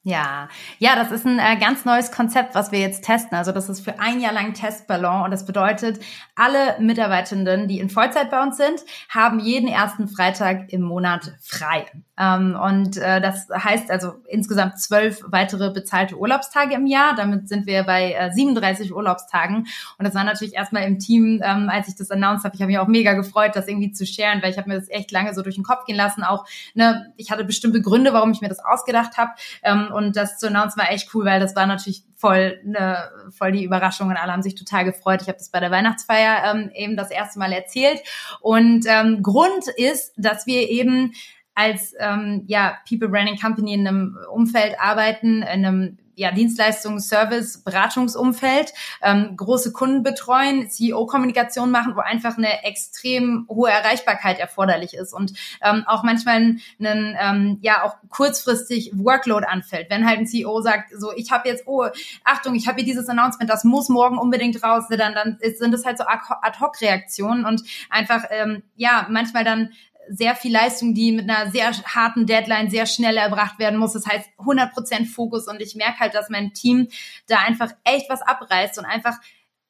Ja, ja, das ist ein äh, ganz neues Konzept, was wir jetzt testen. Also das ist für ein Jahr lang Testballon und das bedeutet, alle Mitarbeitenden, die in Vollzeit bei uns sind, haben jeden ersten Freitag im Monat frei. Ähm, und äh, das heißt also insgesamt zwölf weitere bezahlte Urlaubstage im Jahr. Damit sind wir bei äh, 37 Urlaubstagen. Und das war natürlich erstmal im Team, ähm, als ich das announced habe, ich habe mich auch mega gefreut, das irgendwie zu sharen, weil ich habe mir das echt lange so durch den Kopf gehen lassen. Auch, ne, ich hatte bestimmte Gründe, warum ich mir das ausgedacht habe. Ähm, und das zu announcen war echt cool, weil das war natürlich voll, ne, voll die Überraschung und alle haben sich total gefreut. Ich habe das bei der Weihnachtsfeier ähm, eben das erste Mal erzählt. Und ähm, Grund ist, dass wir eben als ähm, ja, People Branding Company in einem Umfeld arbeiten, in einem ja, Dienstleistungs-, Service-, Beratungsumfeld, ähm, große Kunden betreuen, CEO-Kommunikation machen, wo einfach eine extrem hohe Erreichbarkeit erforderlich ist und ähm, auch manchmal ein, ein ähm, ja auch kurzfristig Workload anfällt. Wenn halt ein CEO sagt, so ich habe jetzt, oh, Achtung, ich habe hier dieses Announcement, das muss morgen unbedingt raus, dann, dann sind das halt so Ad-Hoc-Reaktionen und einfach ähm, ja manchmal dann sehr viel Leistung, die mit einer sehr harten Deadline sehr schnell erbracht werden muss. Das heißt 100% Fokus und ich merke halt, dass mein Team da einfach echt was abreißt und einfach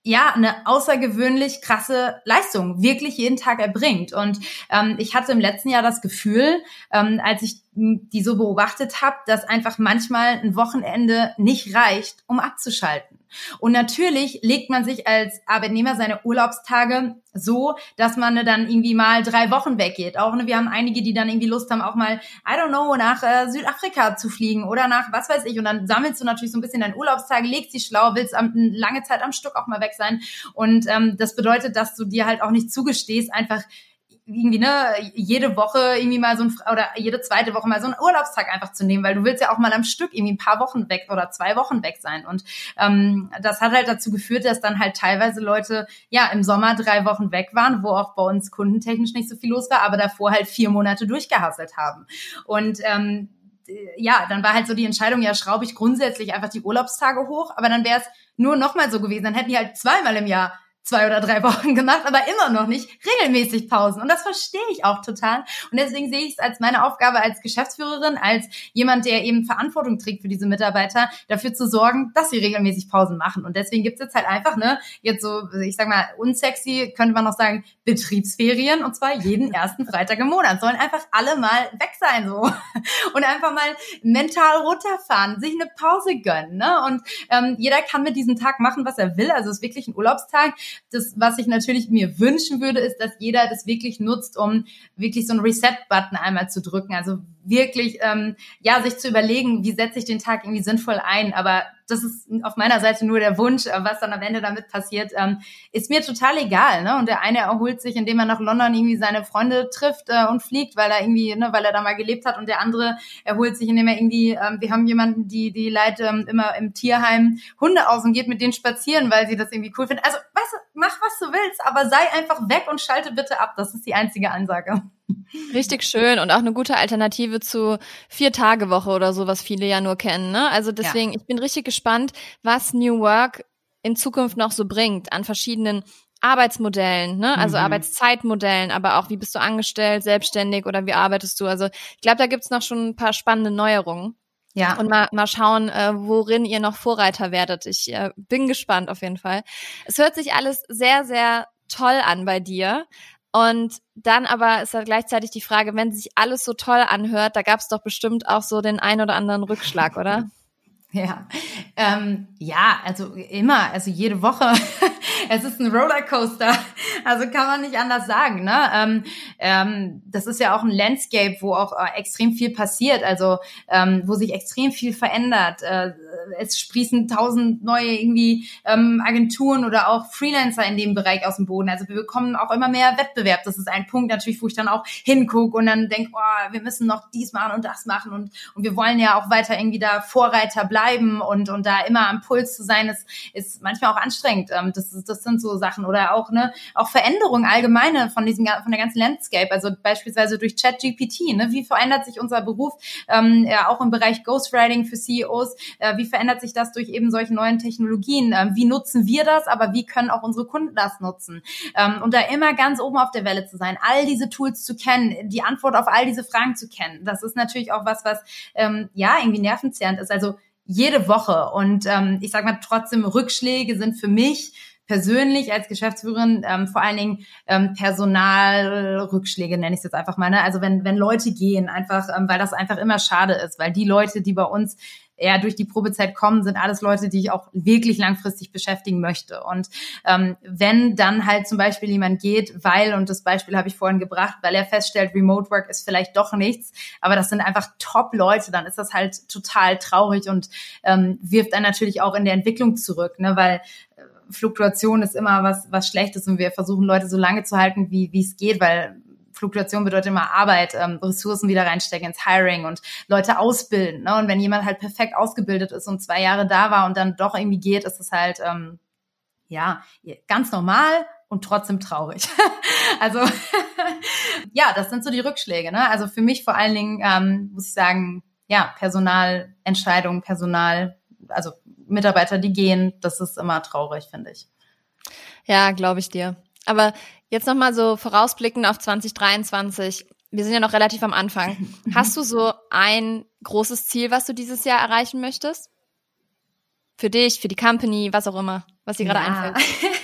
ja, eine außergewöhnlich krasse Leistung wirklich jeden Tag erbringt. Und ähm, ich hatte im letzten Jahr das Gefühl, ähm, als ich die so beobachtet habe, dass einfach manchmal ein Wochenende nicht reicht, um abzuschalten. Und natürlich legt man sich als Arbeitnehmer seine Urlaubstage so, dass man dann irgendwie mal drei Wochen weggeht. Auch ne, wir haben einige, die dann irgendwie Lust haben, auch mal, I don't know, nach äh, Südafrika zu fliegen oder nach was weiß ich. Und dann sammelst du natürlich so ein bisschen deine Urlaubstage, legst sie schlau, willst am, lange Zeit am Stück auch mal weg sein. Und ähm, das bedeutet, dass du dir halt auch nicht zugestehst, einfach irgendwie ne jede Woche irgendwie mal so ein oder jede zweite Woche mal so einen Urlaubstag einfach zu nehmen, weil du willst ja auch mal am Stück irgendwie ein paar Wochen weg oder zwei Wochen weg sein. Und ähm, das hat halt dazu geführt, dass dann halt teilweise Leute ja im Sommer drei Wochen weg waren, wo auch bei uns kundentechnisch nicht so viel los war, aber davor halt vier Monate durchgehasselt haben. Und ähm, ja, dann war halt so die Entscheidung, ja, schraube ich grundsätzlich einfach die Urlaubstage hoch, aber dann wäre es nur nochmal so gewesen, dann hätten die halt zweimal im Jahr zwei oder drei Wochen gemacht, aber immer noch nicht regelmäßig Pausen. Und das verstehe ich auch total. Und deswegen sehe ich es als meine Aufgabe als Geschäftsführerin, als jemand, der eben Verantwortung trägt für diese Mitarbeiter, dafür zu sorgen, dass sie regelmäßig Pausen machen. Und deswegen gibt es jetzt halt einfach, ne, jetzt so, ich sag mal, unsexy, könnte man noch sagen, Betriebsferien, und zwar jeden ersten Freitag im Monat. Sollen einfach alle mal weg sein, so. Und einfach mal mental runterfahren, sich eine Pause gönnen, ne? Und ähm, jeder kann mit diesem Tag machen, was er will. Also es ist wirklich ein Urlaubstag das, was ich natürlich mir wünschen würde, ist, dass jeder das wirklich nutzt, um wirklich so einen Reset-Button einmal zu drücken. Also wirklich, ähm, ja, sich zu überlegen, wie setze ich den Tag irgendwie sinnvoll ein. Aber das ist auf meiner Seite nur der Wunsch, äh, was dann am Ende damit passiert, ähm, ist mir total egal. Ne? Und der eine erholt sich, indem er nach London irgendwie seine Freunde trifft äh, und fliegt, weil er irgendwie, ne, weil er da mal gelebt hat. Und der andere erholt sich, indem er irgendwie, ähm, wir haben jemanden, die die leitet ähm, immer im Tierheim Hunde aus und geht mit denen spazieren, weil sie das irgendwie cool finden. Also, weißt du, mach was du willst, aber sei einfach weg und schalte bitte ab. Das ist die einzige Ansage. Richtig schön und auch eine gute Alternative zu Vier-Tage-Woche oder so, was viele ja nur kennen. Ne? Also deswegen, ja. ich bin richtig gespannt, was New Work in Zukunft noch so bringt an verschiedenen Arbeitsmodellen, ne? also mhm. Arbeitszeitmodellen, aber auch wie bist du angestellt, selbstständig oder wie arbeitest du? Also ich glaube, da gibt's noch schon ein paar spannende Neuerungen. Ja. Und mal, mal schauen, äh, worin ihr noch Vorreiter werdet. Ich äh, bin gespannt auf jeden Fall. Es hört sich alles sehr, sehr toll an bei dir. Und dann aber ist da gleichzeitig die Frage, wenn sich alles so toll anhört, da gab es doch bestimmt auch so den ein oder anderen Rückschlag, oder? Ja, ähm, ja, also immer, also jede Woche. es ist ein Rollercoaster, also kann man nicht anders sagen. Ne? Ähm, ähm, das ist ja auch ein Landscape, wo auch äh, extrem viel passiert, also ähm, wo sich extrem viel verändert. Äh, es sprießen tausend neue irgendwie ähm, Agenturen oder auch Freelancer in dem Bereich aus dem Boden. Also wir bekommen auch immer mehr Wettbewerb. Das ist ein Punkt natürlich, wo ich dann auch hingucke und dann denke, oh, wir müssen noch dies machen und das machen und, und wir wollen ja auch weiter irgendwie da Vorreiter bleiben und, und da immer am Puls zu sein, ist, ist manchmal auch anstrengend. Ähm, das, das sind so Sachen oder auch, ne, auch Veränderungen allgemeine von diesem, von der ganzen Landscape. Also beispielsweise durch ChatGPT, ne, wie verändert sich unser Beruf, ähm, ja, auch im Bereich Ghostwriting für CEOs, äh, wie verändert sich das durch eben solche neuen Technologien? Ähm, wie nutzen wir das, aber wie können auch unsere Kunden das nutzen? Ähm, und da immer ganz oben auf der Welle zu sein, all diese Tools zu kennen, die Antwort auf all diese Fragen zu kennen. Das ist natürlich auch was, was ähm, ja irgendwie nervenzehrend ist. Also jede Woche. Und ähm, ich sage mal trotzdem, Rückschläge sind für mich persönlich als Geschäftsführerin ähm, vor allen Dingen ähm, Personalrückschläge nenne ich es jetzt einfach mal. Ne? Also wenn wenn Leute gehen, einfach ähm, weil das einfach immer schade ist, weil die Leute, die bei uns eher durch die Probezeit kommen, sind alles Leute, die ich auch wirklich langfristig beschäftigen möchte. Und ähm, wenn dann halt zum Beispiel jemand geht, weil, und das Beispiel habe ich vorhin gebracht, weil er feststellt, Remote Work ist vielleicht doch nichts, aber das sind einfach Top-Leute, dann ist das halt total traurig und ähm, wirft dann natürlich auch in der Entwicklung zurück, ne? weil Fluktuation ist immer was, was Schlechtes und wir versuchen Leute so lange zu halten, wie, wie es geht, weil Fluktuation bedeutet immer Arbeit, ähm, Ressourcen wieder reinstecken ins Hiring und Leute ausbilden. Ne? Und wenn jemand halt perfekt ausgebildet ist und zwei Jahre da war und dann doch irgendwie geht, ist es halt ähm, ja ganz normal und trotzdem traurig. also ja, das sind so die Rückschläge. Ne? Also für mich vor allen Dingen ähm, muss ich sagen, ja, Personalentscheidungen, Personal, also Mitarbeiter, die gehen, das ist immer traurig, finde ich. Ja, glaube ich dir. Aber jetzt nochmal so vorausblicken auf 2023. Wir sind ja noch relativ am Anfang. Hast du so ein großes Ziel, was du dieses Jahr erreichen möchtest? Für dich, für die Company, was auch immer, was dir gerade ja. einfällt.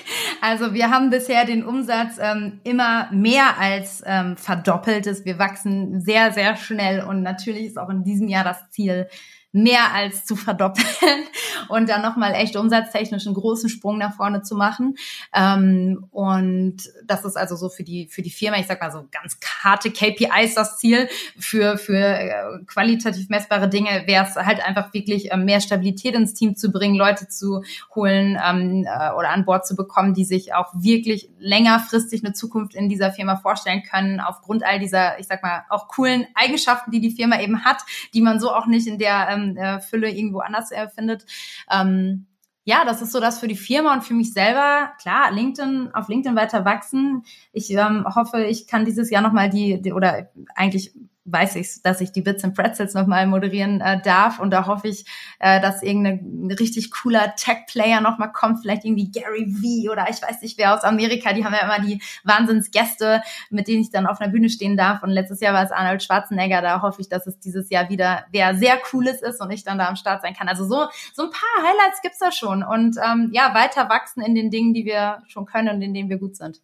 Also wir haben bisher den Umsatz ähm, immer mehr als ähm, verdoppelt. Wir wachsen sehr, sehr schnell und natürlich ist auch in diesem Jahr das Ziel, mehr als zu verdoppeln und dann nochmal echt umsatztechnisch einen großen Sprung nach vorne zu machen. Ähm, und das ist also so für die, für die Firma, ich sag mal so ganz harte KPIs das Ziel. Für, für äh, qualitativ messbare Dinge wäre es halt einfach wirklich äh, mehr Stabilität ins Team zu bringen, Leute zu holen ähm, äh, oder an Bord zu bekommen, die sich auch wirklich längerfristig eine Zukunft in dieser Firma vorstellen können, aufgrund all dieser, ich sag mal, auch coolen Eigenschaften, die die Firma eben hat, die man so auch nicht in der ähm, ähm, äh, Fülle irgendwo anders äh, findet. Ähm, ja, das ist so das für die Firma und für mich selber. Klar, LinkedIn, auf LinkedIn weiter wachsen. Ich ähm, hoffe, ich kann dieses Jahr nochmal die, die, oder eigentlich weiß ich, dass ich die Bits and Pretzels nochmal moderieren äh, darf. Und da hoffe ich, äh, dass irgendein richtig cooler Tech-Player nochmal kommt, vielleicht irgendwie Gary V oder ich weiß nicht wer aus Amerika. Die haben ja immer die Wahnsinnsgäste, mit denen ich dann auf einer Bühne stehen darf. Und letztes Jahr war es Arnold Schwarzenegger. Da hoffe ich, dass es dieses Jahr wieder wer sehr cooles ist und ich dann da am Start sein kann. Also so, so ein paar Highlights gibt's da schon. Und ähm, ja, weiter wachsen in den Dingen, die wir schon können und in denen wir gut sind.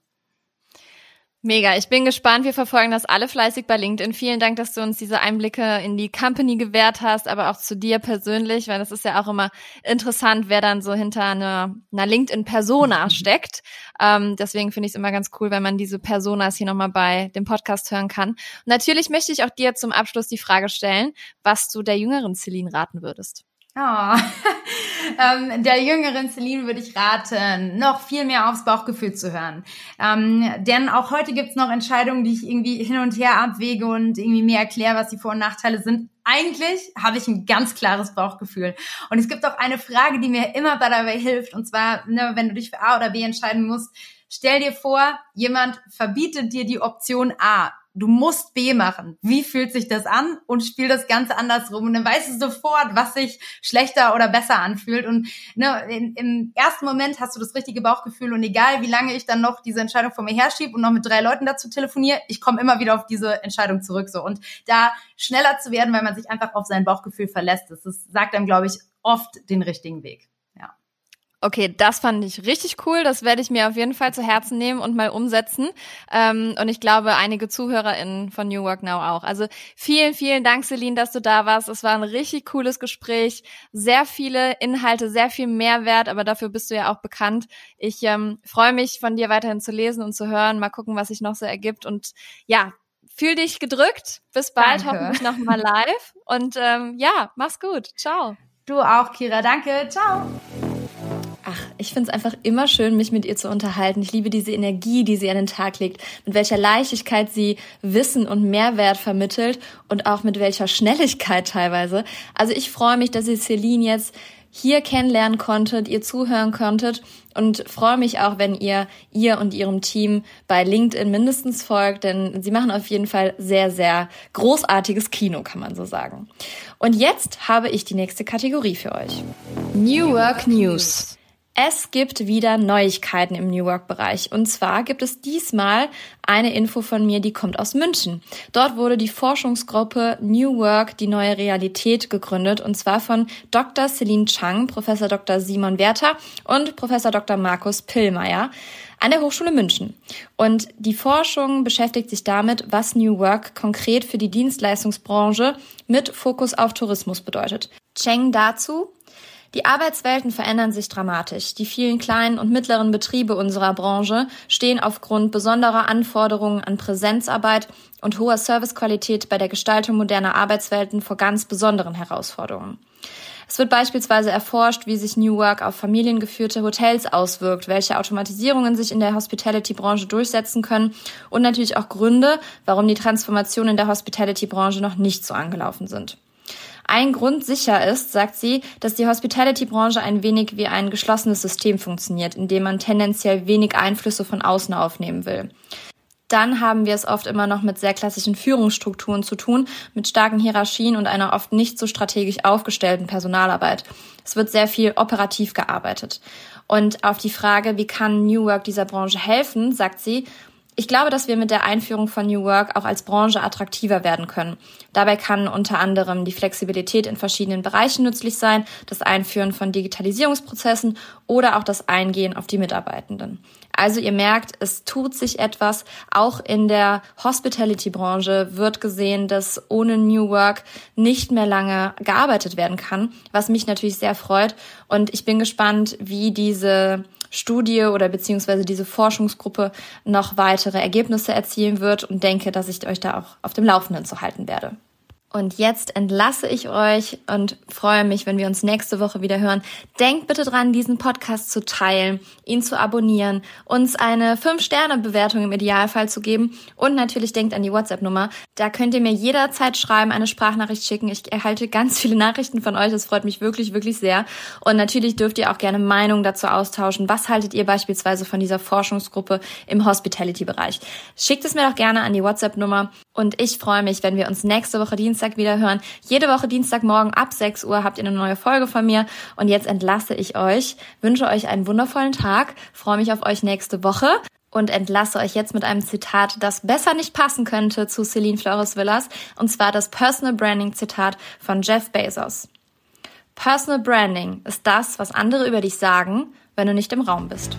Mega, ich bin gespannt. Wir verfolgen das alle fleißig bei LinkedIn. Vielen Dank, dass du uns diese Einblicke in die Company gewährt hast, aber auch zu dir persönlich, weil das ist ja auch immer interessant, wer dann so hinter einer, einer LinkedIn-Persona steckt. Ähm, deswegen finde ich es immer ganz cool, wenn man diese Personas hier nochmal bei dem Podcast hören kann. Und natürlich möchte ich auch dir zum Abschluss die Frage stellen, was du der jüngeren Celine raten würdest. Oh. ähm, der jüngeren Celine würde ich raten, noch viel mehr aufs Bauchgefühl zu hören. Ähm, denn auch heute gibt's noch Entscheidungen, die ich irgendwie hin und her abwäge und irgendwie mir erkläre, was die Vor- und Nachteile sind. Eigentlich habe ich ein ganz klares Bauchgefühl. Und es gibt auch eine Frage, die mir immer dabei hilft. Und zwar, ne, wenn du dich für A oder B entscheiden musst, stell dir vor, jemand verbietet dir die Option A du musst B machen. Wie fühlt sich das an? Und spiel das Ganze andersrum. Und dann weißt du sofort, was sich schlechter oder besser anfühlt. Und ne, in, im ersten Moment hast du das richtige Bauchgefühl. Und egal, wie lange ich dann noch diese Entscheidung vor mir herschiebe und noch mit drei Leuten dazu telefoniere, ich komme immer wieder auf diese Entscheidung zurück. So. Und da schneller zu werden, weil man sich einfach auf sein Bauchgefühl verlässt, das ist, sagt einem, glaube ich, oft den richtigen Weg. Okay, das fand ich richtig cool. Das werde ich mir auf jeden Fall zu Herzen nehmen und mal umsetzen. Ähm, und ich glaube, einige ZuhörerInnen von New Work Now auch. Also vielen, vielen Dank, Celine, dass du da warst. Es war ein richtig cooles Gespräch. Sehr viele Inhalte, sehr viel Mehrwert, aber dafür bist du ja auch bekannt. Ich ähm, freue mich, von dir weiterhin zu lesen und zu hören. Mal gucken, was sich noch so ergibt. Und ja, fühl dich gedrückt. Bis bald, Danke. hoffentlich nochmal live. Und ähm, ja, mach's gut. Ciao. Du auch, Kira. Danke. Ciao. Ach, ich finde es einfach immer schön, mich mit ihr zu unterhalten. Ich liebe diese Energie, die sie an den Tag legt, mit welcher Leichtigkeit sie Wissen und Mehrwert vermittelt und auch mit welcher Schnelligkeit teilweise. Also ich freue mich, dass ihr Celine jetzt hier kennenlernen konntet, ihr zuhören konntet und freue mich auch, wenn ihr ihr und ihrem Team bei LinkedIn mindestens folgt, denn sie machen auf jeden Fall sehr, sehr großartiges Kino, kann man so sagen. Und jetzt habe ich die nächste Kategorie für euch. New Work News. Es gibt wieder Neuigkeiten im New Work-Bereich. Und zwar gibt es diesmal eine Info von mir, die kommt aus München. Dort wurde die Forschungsgruppe New Work, die neue Realität gegründet. Und zwar von Dr. Celine Chang, Professor Dr. Simon Werther und Professor Dr. Markus Pillmeier an der Hochschule München. Und die Forschung beschäftigt sich damit, was New Work konkret für die Dienstleistungsbranche mit Fokus auf Tourismus bedeutet. Cheng dazu, die Arbeitswelten verändern sich dramatisch. Die vielen kleinen und mittleren Betriebe unserer Branche stehen aufgrund besonderer Anforderungen an Präsenzarbeit und hoher Servicequalität bei der Gestaltung moderner Arbeitswelten vor ganz besonderen Herausforderungen. Es wird beispielsweise erforscht, wie sich New Work auf familiengeführte Hotels auswirkt, welche Automatisierungen sich in der Hospitality-Branche durchsetzen können und natürlich auch Gründe, warum die Transformation in der Hospitality-Branche noch nicht so angelaufen sind. Ein Grund sicher ist, sagt sie, dass die Hospitality-Branche ein wenig wie ein geschlossenes System funktioniert, in dem man tendenziell wenig Einflüsse von außen aufnehmen will. Dann haben wir es oft immer noch mit sehr klassischen Führungsstrukturen zu tun, mit starken Hierarchien und einer oft nicht so strategisch aufgestellten Personalarbeit. Es wird sehr viel operativ gearbeitet. Und auf die Frage, wie kann New Work dieser Branche helfen, sagt sie, ich glaube, dass wir mit der Einführung von New Work auch als Branche attraktiver werden können. Dabei kann unter anderem die Flexibilität in verschiedenen Bereichen nützlich sein, das Einführen von Digitalisierungsprozessen oder auch das Eingehen auf die Mitarbeitenden. Also ihr merkt, es tut sich etwas. Auch in der Hospitality-Branche wird gesehen, dass ohne New Work nicht mehr lange gearbeitet werden kann, was mich natürlich sehr freut. Und ich bin gespannt, wie diese Studie oder beziehungsweise diese Forschungsgruppe noch weitere Ergebnisse erzielen wird und denke, dass ich euch da auch auf dem Laufenden zu halten werde. Und jetzt entlasse ich euch und freue mich, wenn wir uns nächste Woche wieder hören. Denkt bitte dran, diesen Podcast zu teilen, ihn zu abonnieren, uns eine 5-Sterne-Bewertung im Idealfall zu geben und natürlich denkt an die WhatsApp-Nummer. Da könnt ihr mir jederzeit schreiben, eine Sprachnachricht schicken. Ich erhalte ganz viele Nachrichten von euch. Das freut mich wirklich, wirklich sehr. Und natürlich dürft ihr auch gerne Meinungen dazu austauschen. Was haltet ihr beispielsweise von dieser Forschungsgruppe im Hospitality-Bereich? Schickt es mir doch gerne an die WhatsApp-Nummer. Und ich freue mich, wenn wir uns nächste Woche Dienstag wieder hören. Jede Woche Dienstagmorgen ab 6 Uhr habt ihr eine neue Folge von mir. Und jetzt entlasse ich euch, wünsche euch einen wundervollen Tag, freue mich auf euch nächste Woche und entlasse euch jetzt mit einem Zitat, das besser nicht passen könnte zu Celine Flores Villas, und zwar das Personal Branding Zitat von Jeff Bezos. Personal Branding ist das, was andere über dich sagen, wenn du nicht im Raum bist.